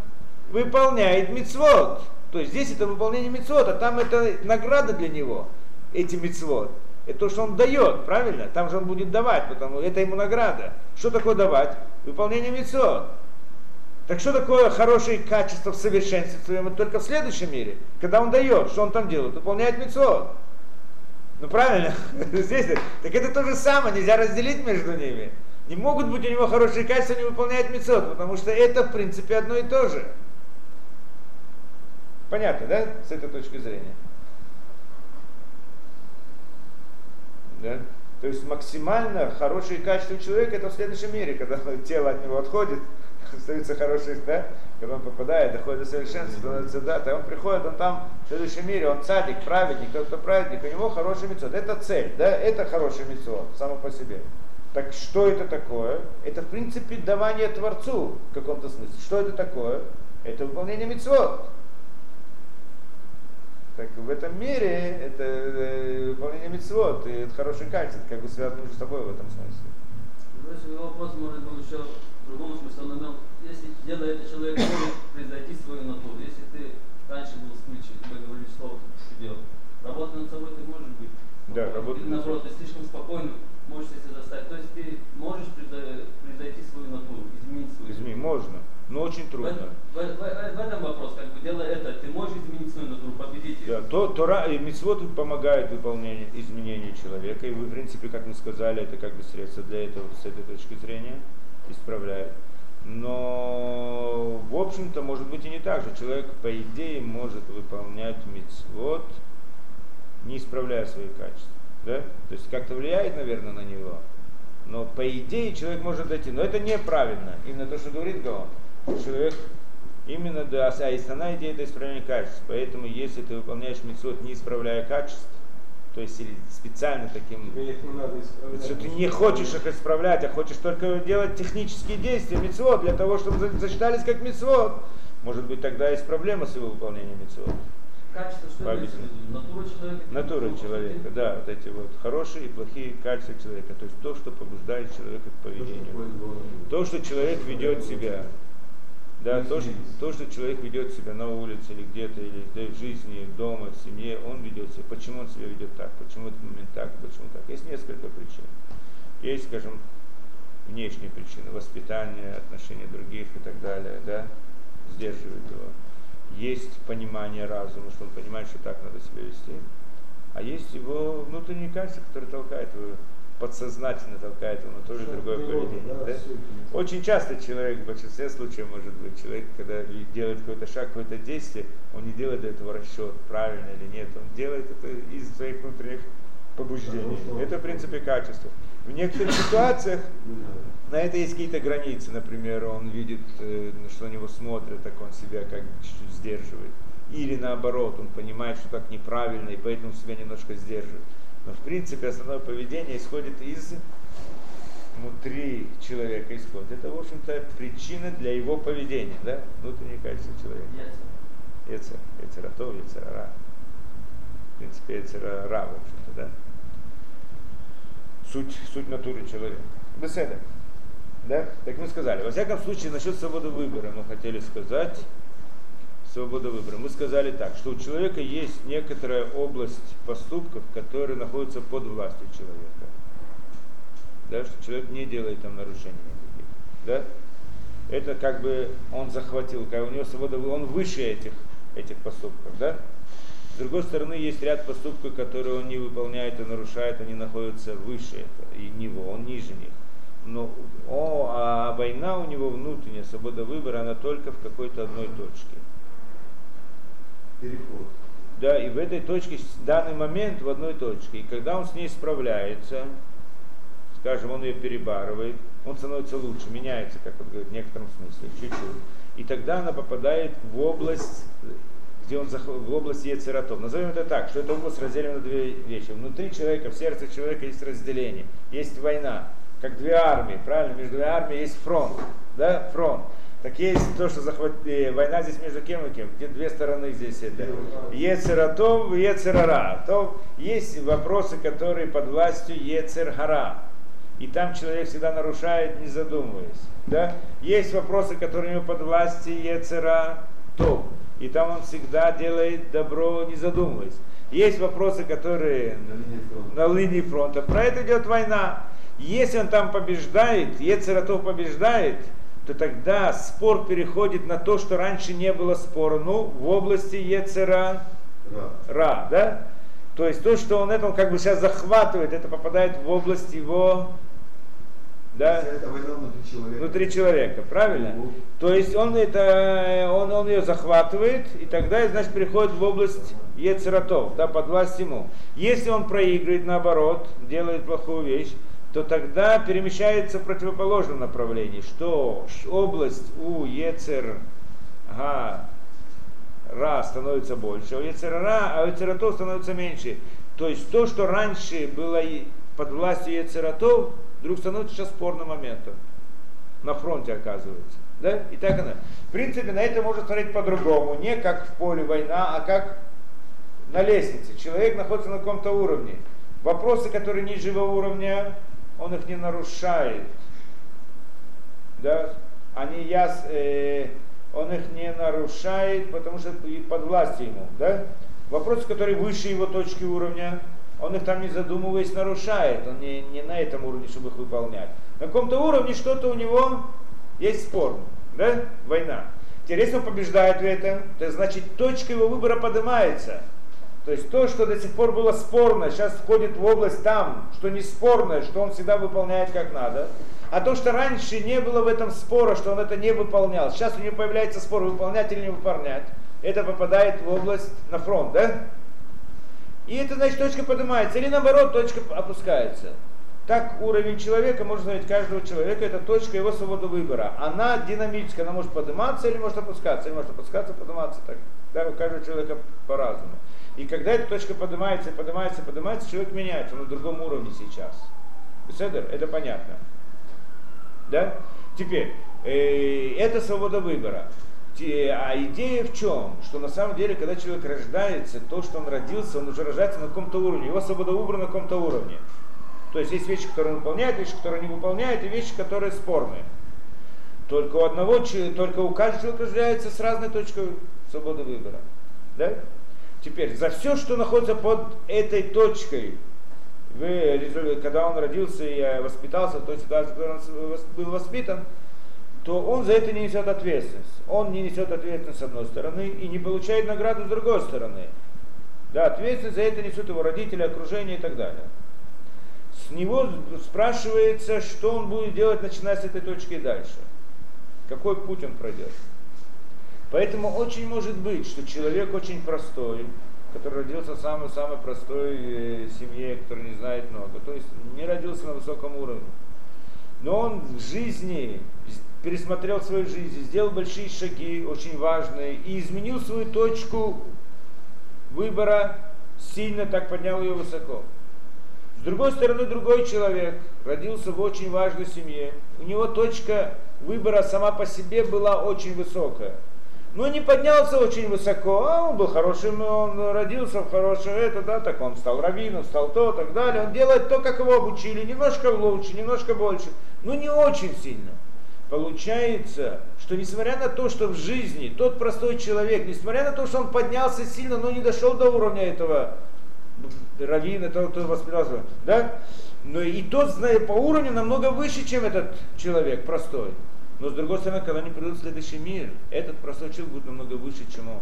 Выполняет мецвод. То есть здесь это выполнение мецвод, а там это награда для него, эти мецвод. Это то, что он дает, правильно? Там же он будет давать, потому это ему награда. Что такое давать? Выполнение мецвод. Так что такое хорошие качества в совершенстве? Это только в следующем мире. Когда он дает, что он там делает? Выполняет мецвод. Ну правильно, здесь, так это то же самое, нельзя разделить между ними. Не могут быть у него хорошие качества, не выполняет мецвод, потому что это в принципе одно и то же. Понятно, да, с этой точки зрения? Да? То есть максимально хорошие качества человека это в следующем мире, когда тело от него отходит, остаются хорошие, да, когда он попадает, доходит до совершенства, становится да, то он приходит, он там в следующем мире, он цадик, праведник, тот, кто праведник, у него хороший мецод. Это цель, да, это хороший мецод, само по себе. Так что это такое? Это в принципе давание Творцу в каком-то смысле. Что это такое? Это выполнение мецвод. Так в этом мире это э, выполнение мецвод, и это хороший качество, как бы связано между собой в этом смысле. Вопрос может был еще в другом смысле. Он имел, если делает это человек, может произойти свою натуру. Если ты раньше был вспыльчив, тебе говорили слово, ты делал. Работа над собой ты можешь быть. Да, Или над наоборот, ты слишком спокойно можешь себя заставить. То есть ты можешь превзойти свою натуру, изменить свою Измени можно, но очень В, трудно. в- в- в этом вопрос, как бы делая это, ты можешь изменить свою натуру, победить ее. Да, то, Тора и Митцвот помогают выполнению, изменению человека, и вы, в принципе, как мы сказали, это как бы средство для этого с этой точки зрения исправляет. Но, в общем-то, может быть и не так же. Человек, по идее, может выполнять мицвод, не исправляя свои качества. Да? То есть как-то влияет, наверное, на него. Но по идее человек может дойти. Но это неправильно. Именно то, что говорит Гаон. Человек Именно, да, а основная идея это исправление качеств. Поэтому, если ты выполняешь митцвот, не исправляя качеств, То есть или специально таким Тебе их не надо исправлять. что ты не хочешь их исправлять, а хочешь только делать технические действия, мецвод, для того, чтобы за- зачитались как мецвод. Может быть, тогда есть проблема с его выполнением мецвод. Качество, что виду? Натура человека. Натура человека, да, вот эти вот хорошие и плохие качества человека, то есть то, что побуждает человека к поведению. То, что человек ведет себя, да, то, что, то, что человек ведет себя на улице или где-то, или да, в жизни, дома, в семье, он ведет себя. Почему он себя ведет так? Почему этот момент так? Почему так? Есть несколько причин. Есть, скажем, внешние причины, воспитание, отношения других и так далее, да, сдерживают его. Есть понимание разума, что он понимает, что так надо себя вести. А есть его внутренние качества, которые толкают его, подсознательно толкают его на то же другое поведение. да. Очень часто человек, в большинстве случаев может быть, человек, когда делает какой-то шаг, какое-то действие, он не делает для этого расчет, правильно или нет, он делает это из своих внутренних побуждений. Это, в принципе, качество. В некоторых ситуациях на это есть какие-то границы. Например, он видит, э, что на него смотрят, так он себя как чуть-чуть сдерживает. Или наоборот, он понимает, что так неправильно, и поэтому себя немножко сдерживает. Но в принципе основное поведение исходит из внутри человека исходит. Это, в общем-то, причина для его поведения, да, внутреннее качество человека. Эцер, эцератов, эцерара. В принципе, эцерара, в общем-то, да. Суть, суть натуры человека. Беседа. Да? Так мы сказали. Во всяком случае, насчет свободы выбора мы хотели сказать. Свобода выбора. Мы сказали так, что у человека есть некоторая область поступков, которые находятся под властью человека. Да, что человек не делает там нарушений никаких. Да? Это как бы он захватил, у него свобода, он выше этих, этих поступков. Да? С другой стороны, есть ряд поступков, которые он не выполняет и нарушает, они находятся выше этого, и него, он ниже них. Но о, а война у него внутренняя, свобода выбора, она только в какой-то одной точке. Переход. Да, и в этой точке, в данный момент в одной точке. И когда он с ней справляется, скажем, он ее перебарывает, он становится лучше, меняется, как он говорит, в некотором смысле, чуть-чуть. И тогда она попадает в область, где он зах... в область Ецератов. Назовем это так, что эта область разделена на две вещи. Внутри человека, в сердце человека есть разделение, есть война, как две армии, правильно? Между двумя армиями есть фронт, да, фронт. Так есть то, что захват... э, война здесь между кем и кем? Где две стороны здесь это? Ецератов и Ецерара. То есть вопросы, которые под властью Ецергара. И там человек всегда нарушает, не задумываясь. Да? Есть вопросы, которые ему под властью Ецера Топ. И там он всегда делает добро, не задумываясь. Есть вопросы, которые На линии фронта. на линии фронта. Про это идет война. Если он там побеждает, Ецератов побеждает, то тогда спор переходит на то, что раньше не было спора. Ну, в области Ецера Ра. Ра, да? То есть то, что он это он как бы сейчас захватывает, это попадает в область его, да, война внутри человека. внутри человека, правильно? То есть он это, он, он ее захватывает, и тогда, значит, переходит в область Ецератов, да, под власть ему. Если он проигрывает, наоборот, делает плохую вещь, то тогда перемещается в противоположном направлении, что область у Ецер Га Ра становится больше, у Ецерара, а у Ецератов становится меньше. То есть то, что раньше было под властью Ецератов, вдруг становится сейчас спорным моментом. На фронте оказывается. Да? И так она. В принципе, на это можно смотреть по-другому. Не как в поле война, а как на лестнице. Человек находится на каком-то уровне. Вопросы, которые ниже его уровня, он их не нарушает. Да? Они яс, э, он их не нарушает, потому что под властью ему. Да? Вопросы, которые выше его точки уровня, он их там не задумываясь нарушает. Он не, не на этом уровне, чтобы их выполнять. На каком-то уровне что-то у него есть спор. Да? Война. Если он побеждает в этом, то значит точка его выбора поднимается. То есть то, что до сих пор было спорно, сейчас входит в область там, что не спорное, что он всегда выполняет как надо. А то, что раньше не было в этом спора, что он это не выполнял, сейчас у него появляется спор, выполнять или не выполнять, это попадает в область на фронт, да? И это значит точка поднимается, или наоборот точка опускается. Так уровень человека, можно сказать, каждого человека, это точка его свободы выбора. Она динамическая, она может подниматься или может опускаться, или может опускаться, подниматься. Так, да, у каждого человека по-разному. И когда эта точка поднимается, поднимается, поднимается, человек меняется, он на другом уровне сейчас. Беседер, это понятно. Да? Теперь, э, это свобода выбора. А идея в чем? Что на самом деле, когда человек рождается, то, что он родился, он уже рождается на каком-то уровне. Его свобода выбора на каком-то уровне. То есть есть вещи, которые он выполняет, вещи, которые не выполняет, и вещи, которые спорные. Только у одного, только у каждого человека рождается с разной точкой свободы выбора. Да? Теперь, за все, что находится под этой точкой, вы, когда он родился и воспитался в ситуации, в которой он был воспитан, то он за это не несет ответственность. Он не несет ответственность с одной стороны и не получает награду с другой стороны. Да, ответственность за это несут его родители, окружение и так далее. С него спрашивается, что он будет делать, начиная с этой точки и дальше. Какой путь он пройдет. Поэтому очень может быть, что человек очень простой, который родился в самой-самой простой э, семье, который не знает много, то есть не родился на высоком уровне. Но он в жизни пересмотрел свою жизнь, сделал большие шаги, очень важные, и изменил свою точку выбора, сильно так поднял ее высоко. С другой стороны, другой человек родился в очень важной семье. У него точка выбора сама по себе была очень высокая. Но не поднялся очень высоко, а он был хорошим, он родился в хорошем, это, да, так он стал раввином, стал то, так далее. Он делает то, как его обучили, немножко лучше, немножко больше, но не очень сильно. Получается, что несмотря на то, что в жизни тот простой человек, несмотря на то, что он поднялся сильно, но не дошел до уровня этого раввина, того, кто воспитался, да, но и тот, зная по уровню, намного выше, чем этот человек простой. Но с другой стороны, когда они придут в следующий мир, этот простой человек будет намного выше, чем он.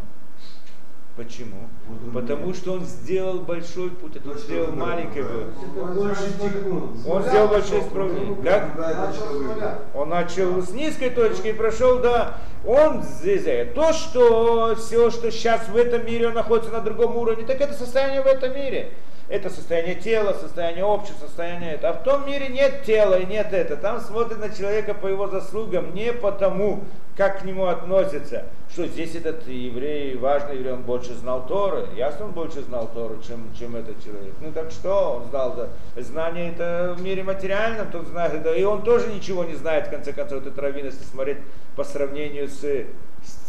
Почему? Потому что он сделал большой путь, это он сделал маленький путь. Он сделал большое исправление. Как? Он начал с низкой точки и прошел до... Он здесь... То, что все, что сейчас в этом мире, он находится на другом уровне, так это состояние в этом мире это состояние тела, состояние общества, состояние это. А в том мире нет тела и нет это. Там смотрят на человека по его заслугам, не потому, как к нему относятся. Что здесь этот еврей, важный еврей, он больше знал Торы. Ясно, он больше знал Торы, чем, чем этот человек. Ну так что, он знал, да, знание это в мире материальном, тот знает, да, и он тоже ничего не знает, в конце концов, этот раввин, если смотреть по сравнению с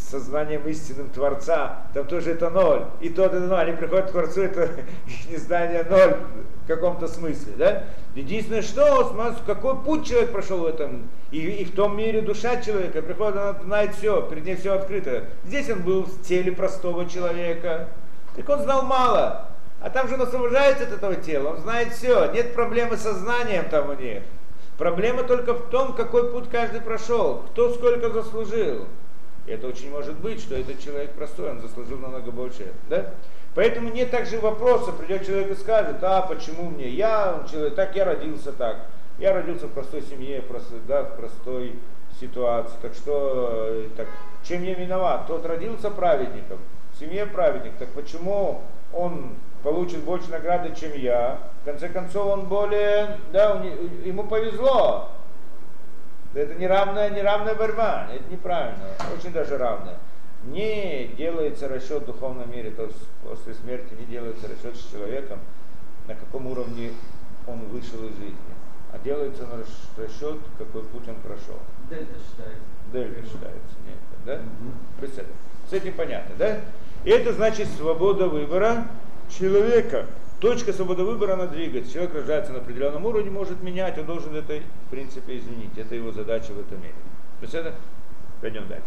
сознанием истинным Творца, там тоже это ноль. И тот это ноль. Они приходят к Творцу, это их незнание ноль в каком-то смысле. Да? Единственное, что, какой путь человек прошел в этом, и, и в том мире душа человека приходит, она знает все, перед ней все открыто. Здесь он был в теле простого человека, так он знал мало. А там же он освобождается от этого тела, он знает все, нет проблемы со знанием там у них. Проблема только в том, какой путь каждый прошел, кто сколько заслужил. Это очень может быть, что этот человек простой, он заслужил намного больше. Да? Поэтому нет также вопроса, придет человек и скажет, а почему мне? Я человек, так я родился так. Я родился в простой семье, простой, да, в простой ситуации. Так что, э, так, чем я виноват? Тот родился праведником, в семье праведник. Так почему он получит больше награды, чем я? В конце концов, он более, да, ему повезло. Это неравная, неравная борьба, это неправильно, очень даже равная. Не делается расчет в духовном мире, то есть после смерти не делается расчет с человеком, на каком уровне он вышел из жизни, а делается расчет, какой путь он прошел. Дельта считается. Дельта считается, нет, да? Угу. С этим понятно, да? И это значит свобода выбора человека. Точка свободы выбора, она двигается. Человек рождается на определенном уровне, может менять, он должен это, в принципе, изменить. Это его задача в этом мире. То есть это, пойдем дальше.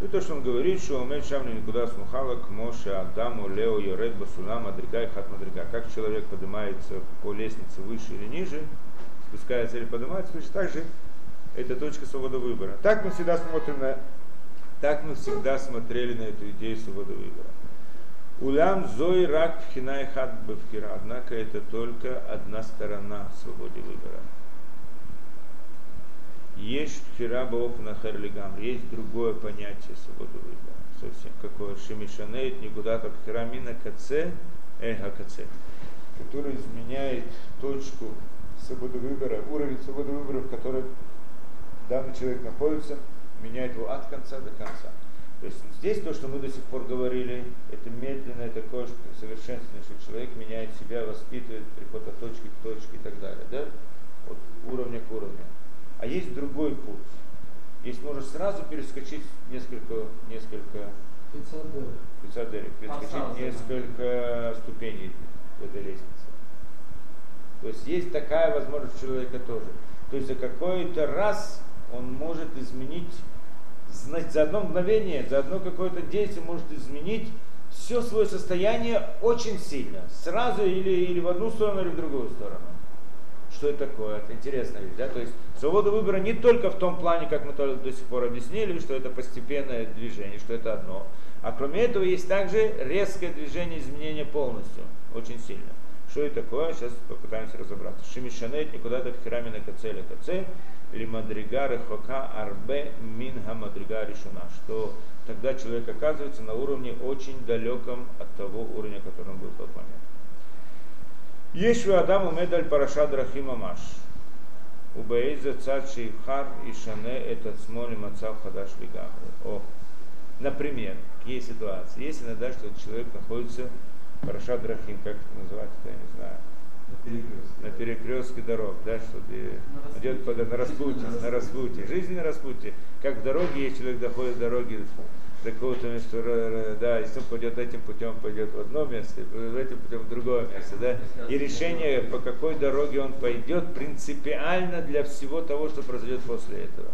И то, что он говорит, что умеет шамни никуда смухала к Моше, Адаму, Лео, Йоред, Басуна, Мадрига и Хат Мадрига. Как человек поднимается по лестнице выше или ниже, спускается или поднимается, точно так же это точка свободы выбора. Так мы всегда смотрим на, так мы всегда смотрели на эту идею свободы выбора. Улям зой рак пхинай хат бавкира. Однако это только одна сторона свободы выбора. Есть пхира на херлигам. Есть другое понятие свободы выбора. Совсем какое шемишанейт никуда то пхира мина каце эха каце. который изменяет точку свободы выбора, уровень свободы выбора, в котором данный человек находится, меняет его от конца до конца. То есть здесь то, что мы до сих пор говорили, это медленное такое совершенствование, что человек меняет себя, воспитывает, приход от точки к точке и так далее, да? От уровня к уровню. А есть другой путь. Есть можно сразу перескочить несколько, несколько Пиццадерик, перескочить несколько ступеней в этой лестнице. То есть есть такая возможность у человека тоже. То есть за какой-то раз он может изменить, значит, за одно мгновение, за одно какое-то действие может изменить все свое состояние очень сильно. Сразу или, или в одну сторону, или в другую сторону. Что это такое? Это интересная вещь. Да? То есть свобода выбора не только в том плане, как мы до сих пор объяснили, что это постепенное движение, что это одно. А кроме этого есть также резкое движение изменения полностью, очень сильно. Что это такое? Сейчас попытаемся разобраться. Шимишанет никуда до хирамина кацеля кацель, или мадригары хока арбе минга мадригари шуна. Что тогда человек оказывается на уровне очень далеком от того уровня, которым был в тот момент. Ешу Адаму медаль параша драхима маш. Убаэйза цад шейхар и шане этот смоли мацав хадаш лигамры. О, например, какие ситуации. Есть иногда, что человек находится Параша Драхим, как это называется, я не знаю. На перекрестке дорог, да, что идет под, на распутье, на распутье. Жизнь на распутье. Как в дороге, если человек доходит до дороги до какого-то места, да, если он пойдет этим путем, пойдет в одно место, этим путем в другое место, да. И решение, по какой дороге он пойдет, принципиально для всего того, что произойдет после этого.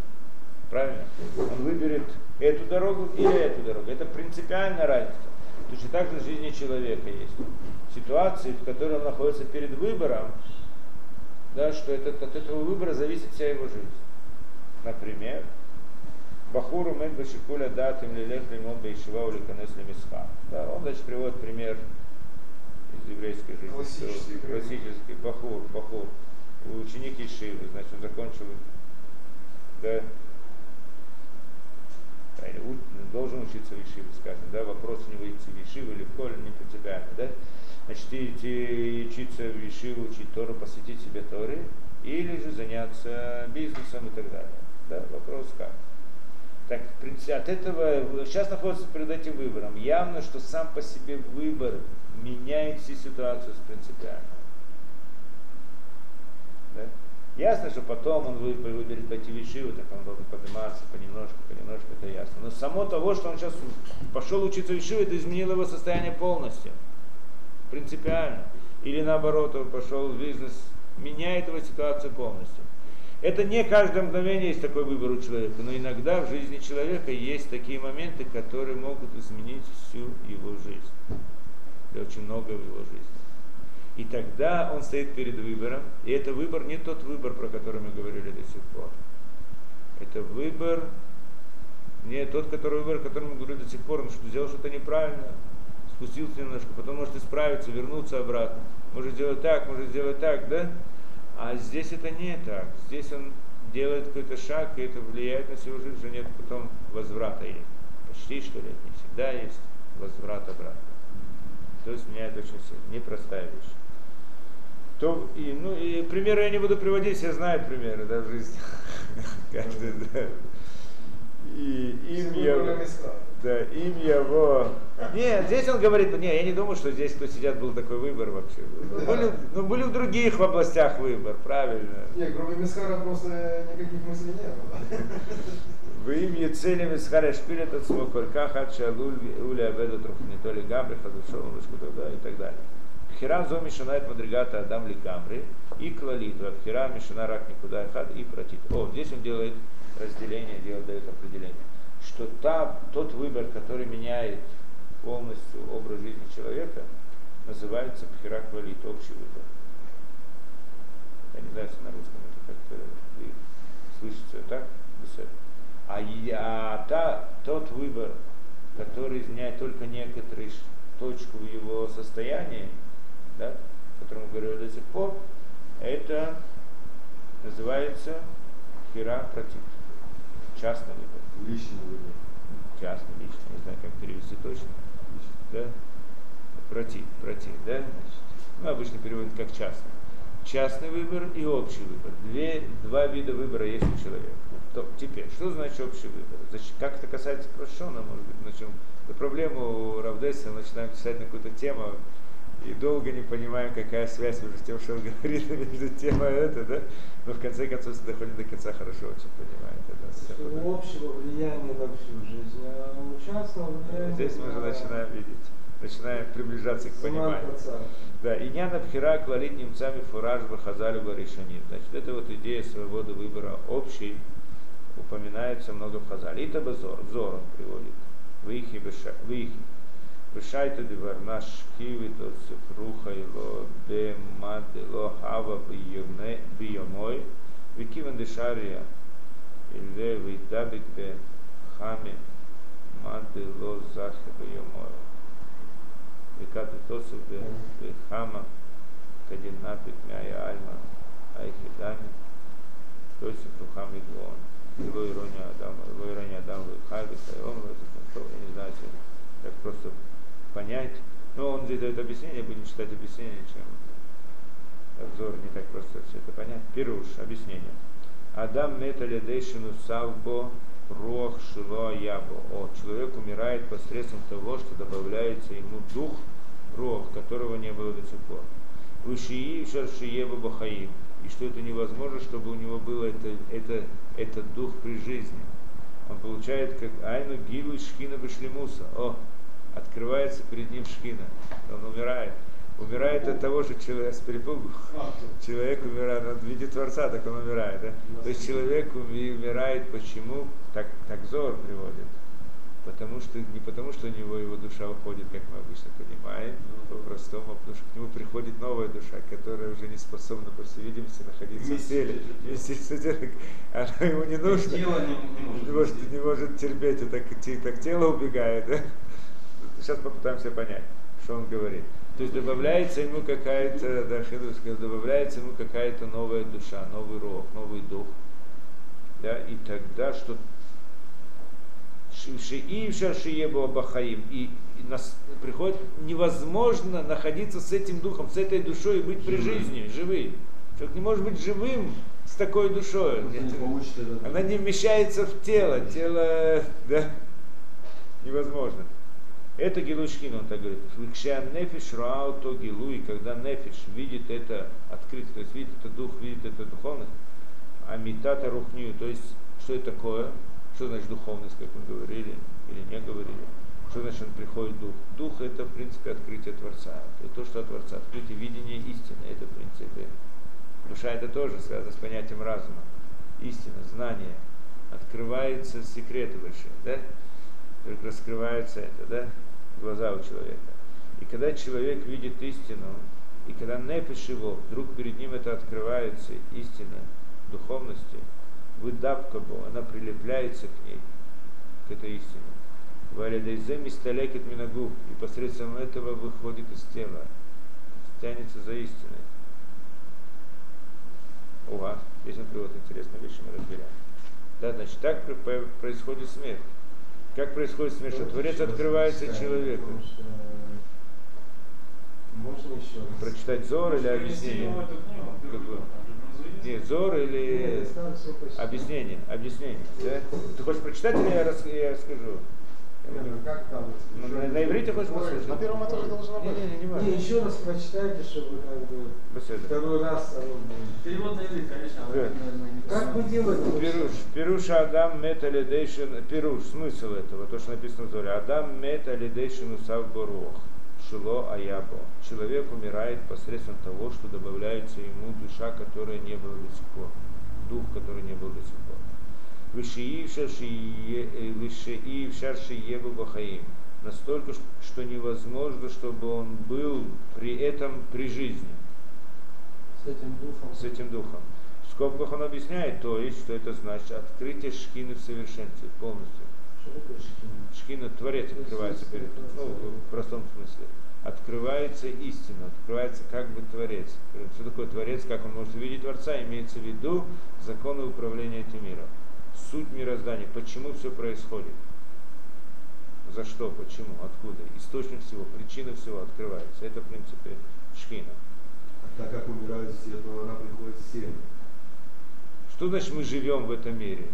Правильно? Он выберет эту дорогу или эту дорогу. Это принципиальная разница. Точно так же в жизни человека есть ситуации, в которой он находится перед выбором, да, что этот, от этого выбора зависит вся его жизнь. Например, Бахуру мен башикуля дат им лилех лимон бейшива ули канес лемисха. Да, он, значит, приводит пример из еврейской жизни. Классический, классический Бахур, Бахур. Ученик Ишивы, значит, он закончил да, должен учиться в Ишиве, скажем, да, вопрос не выйти в Ишиву или в Коле, не принципиально, да, значит, идти учиться в Ишиву, учить Тору, посвятить себе Торе, или же заняться бизнесом и так далее, да, вопрос как. Так, от этого, сейчас находится перед этим выбором. Явно, что сам по себе выбор меняет всю ситуацию принципиально. Да? Ясно, что потом он выберет пойти в Ишиву, так он должен подниматься понемножку, понемножку, это ясно. Но само того, что он сейчас пошел учиться в Ишиву, это изменило его состояние полностью. Принципиально. Или наоборот, он пошел в бизнес, меняет его ситуацию полностью. Это не каждое мгновение есть такой выбор у человека, но иногда в жизни человека есть такие моменты, которые могут изменить всю его жизнь. Да очень много в его жизни. И тогда он стоит перед выбором, и это выбор не тот выбор, про который мы говорили до сих пор. Это выбор не тот, который выбор, о котором мы говорили до сих пор, он что сделал что-то неправильно, спустился немножко, потом может исправиться, вернуться обратно. Может сделать так, может сделать так, да? А здесь это не так. Здесь он делает какой-то шаг, и это влияет на всю жизнь, уже нет потом возврата. Или почти что ли, не всегда есть возврат обратно. То есть меняет очень сильно. Непростая вещь то и, ну, и примеры я не буду приводить, все знают примеры да, в жизни. Каждый, да. И им его, да, им его. Нет, здесь он говорит, не, я не думаю, что здесь, кто сидят, был такой выбор вообще. Ну, были, ну, были в других областях выбор, правильно. Нет, кроме Мисхара просто никаких мыслей не было. Вы им Ецели Мисхара шпилет от смоколька, хача уля абеду трухни, то ли габри, хадушов, да, и так далее. Хирам зо мишанает мадригата Адам Ликамри и клалитва. Хирам мишана рак никуда хад и протит. О, здесь он делает разделение, делает, дает определение. Что та, тот выбор, который меняет полностью образ жизни человека, называется пхира квалит, общий выбор. Я не знаю, если на русском это как-то слышится так, а, а та, тот выбор, который изменяет только некоторые точку в его состоянии, да, о котором мы говорили до сих пор, это называется хира против. Частный выбор. Личный выбор. Частный, личный, не знаю, как перевести точно. Да? Против, против, да? Значит, Ну, обычно переводят как частный. Частный выбор и общий выбор. Две, два вида выбора есть у человека. То, теперь, что значит общий выбор? Значит, как это касается прощенного, может быть, начнем эту проблему Равдеса, начинаем писать на какую-то тему, и долго не понимаем, какая связь с тем, что он говорит между темой и это, да? Но в конце концов, доходит до конца, хорошо очень понимаем. Это У общего влияния на всю жизнь, а у частного влияния Здесь мы уже на- начинаем видеть, начинаем приближаться к пониманию. Да, и няна пхера клалит немцами фураж бахазалю баришаним. Значит, это вот идея свободы выбора общей, упоминается много в Хазале. Это базор, взор он приводит. Выихи, выихи. Бешайта дивар наш киви то цифруха его бе маде ло хава бiyомой. Викиван дешария иле вейдабит бе хаме маде ло захе бiyомой. Викаты тосу бе бе хама кадинапит мяя альма айхидами. То есть Рухам Виглон. Его ирония Адама, его ирония Адама, Хайби, Хайом, я не знаю, так просто понять. Но он здесь дает объяснение, будем читать объяснение, чем обзор не так просто все это понять. Пируш, объяснение. Адам металедейшину савбо рох шило ябо. О, человек умирает посредством того, что добавляется ему дух, рох, которого не было до сих пор. Вышии шаршиеба бахаим. И что это невозможно, чтобы у него был это, это, этот дух при жизни. Он получает как айну гилу шхина бешлемуса. О, открывается перед ним шхина. Он умирает. Умирает от того, что человек с перепугу. Человек умирает, он видит Творца, так он умирает. Да? То есть человек уми- умирает почему? Так, так Зор приводит. Потому что, не потому, что у него его душа уходит, как мы обычно понимаем, по-простому, потому что к нему приходит новая душа, которая уже не способна, по всей видимости, находиться в Вместе теле. с телом. Вместе с телом. Она ему не нужна. Тело не, не может. Не может, не может терпеть, и так, те- так тело убегает. Да? Сейчас попытаемся понять, что он говорит. То есть добавляется ему какая-то, да, говорит, добавляется ему какая-то новая душа, новый рог, новый дух. Да, и тогда что Шиившар Шиебо Бахаим. И, нас приходит невозможно находиться с этим духом, с этой душой и быть при жизни, живым. Человек не может быть живым с такой душой. Она не вмещается в тело. Тело, да, невозможно. Это Гилушкин, он так говорит. Викшан нефиш раауто гилу, и когда нефиш видит это открытие, то есть видит это дух, видит это духовность, амитата рухнию, то есть что это такое, что значит духовность, как мы говорили или не говорили, что значит он приходит дух. Дух это в принципе открытие Творца, это то, что от Творца, открытие видения истины, это в принципе Душа это тоже связано с понятием разума. Истина, знание. Открываются секреты большие, да? Раскрывается это, да? Глаза у человека. И когда человек видит истину, и когда непиш его, вдруг перед ним это открывается, истина духовности, выдавка Бога, она прилепляется к ней, к этой истине. Валидайзе мисталекет минагу, и посредством этого выходит из тела, тянется за истиной. Уга, здесь он приводит интересные вещи, мы разберем. Да, значит, так происходит смерть. Как происходит? Что Творец открывается человеку. Э, Можно еще? Прочитать Зор или объяснение? Нет, Зор или объяснение? Объяснение, да? Ты хочешь прочитать или я, рас- я расскажу? Ну как там? Ну, на, иврите хочешь послушать? На первом этаже должно быть. не, не, не важно. Не, еще раз прочитайте, чтобы как бы Беседа. второй раз оно будет. Перевод на иврит, конечно, а Как вы делаете? Пируш, Пируша Адам мет алидейшин, Пируш, смысл этого, то, что написано в Зоре. Адам мет алидейшин усав борух, шило аябо. Человек умирает посредством того, что добавляется ему душа, которая не была до сих пор. Дух, который не был до сих пор. Вышиившар шиебу бахаим. Настолько, что невозможно, чтобы он был при этом при жизни С этим духом. с этим духом. В скобках он объясняет, то есть, что это значит открытие шхины в совершенстве полностью. Шкина? Творец открывается перед, ну, в простом смысле. Открывается истина, открывается как бы Творец. Что такое Творец, как он может увидеть Творца, имеется в виду законы управления этим миром. Суть мироздания, почему все происходит. За что, почему, откуда. Источник всего, причина всего открывается. Это, в принципе, шхина. так как умирают все, то она приходит всем. Что значит мы живем в этом мире?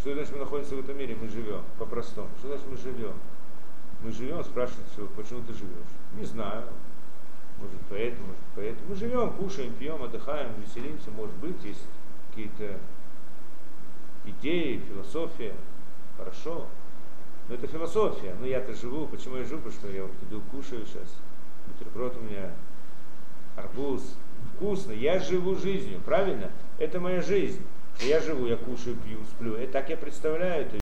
Что значит мы находимся в этом мире? Мы живем, по-простому. Что значит мы живем? Мы живем, спрашивают, что, почему ты живешь? Не знаю. Может поэтому, может поэтому. Мы живем, кушаем, пьем, отдыхаем, веселимся. Может быть, есть какие-то идеи, философия. Хорошо. Но это философия. Но я-то живу. Почему я живу? Потому что я вот иду, кушаю сейчас. Бутерброд у меня, арбуз. Вкусно. Я живу жизнью. Правильно? Это моя жизнь. Я живу, я кушаю, пью, сплю. И так я представляю это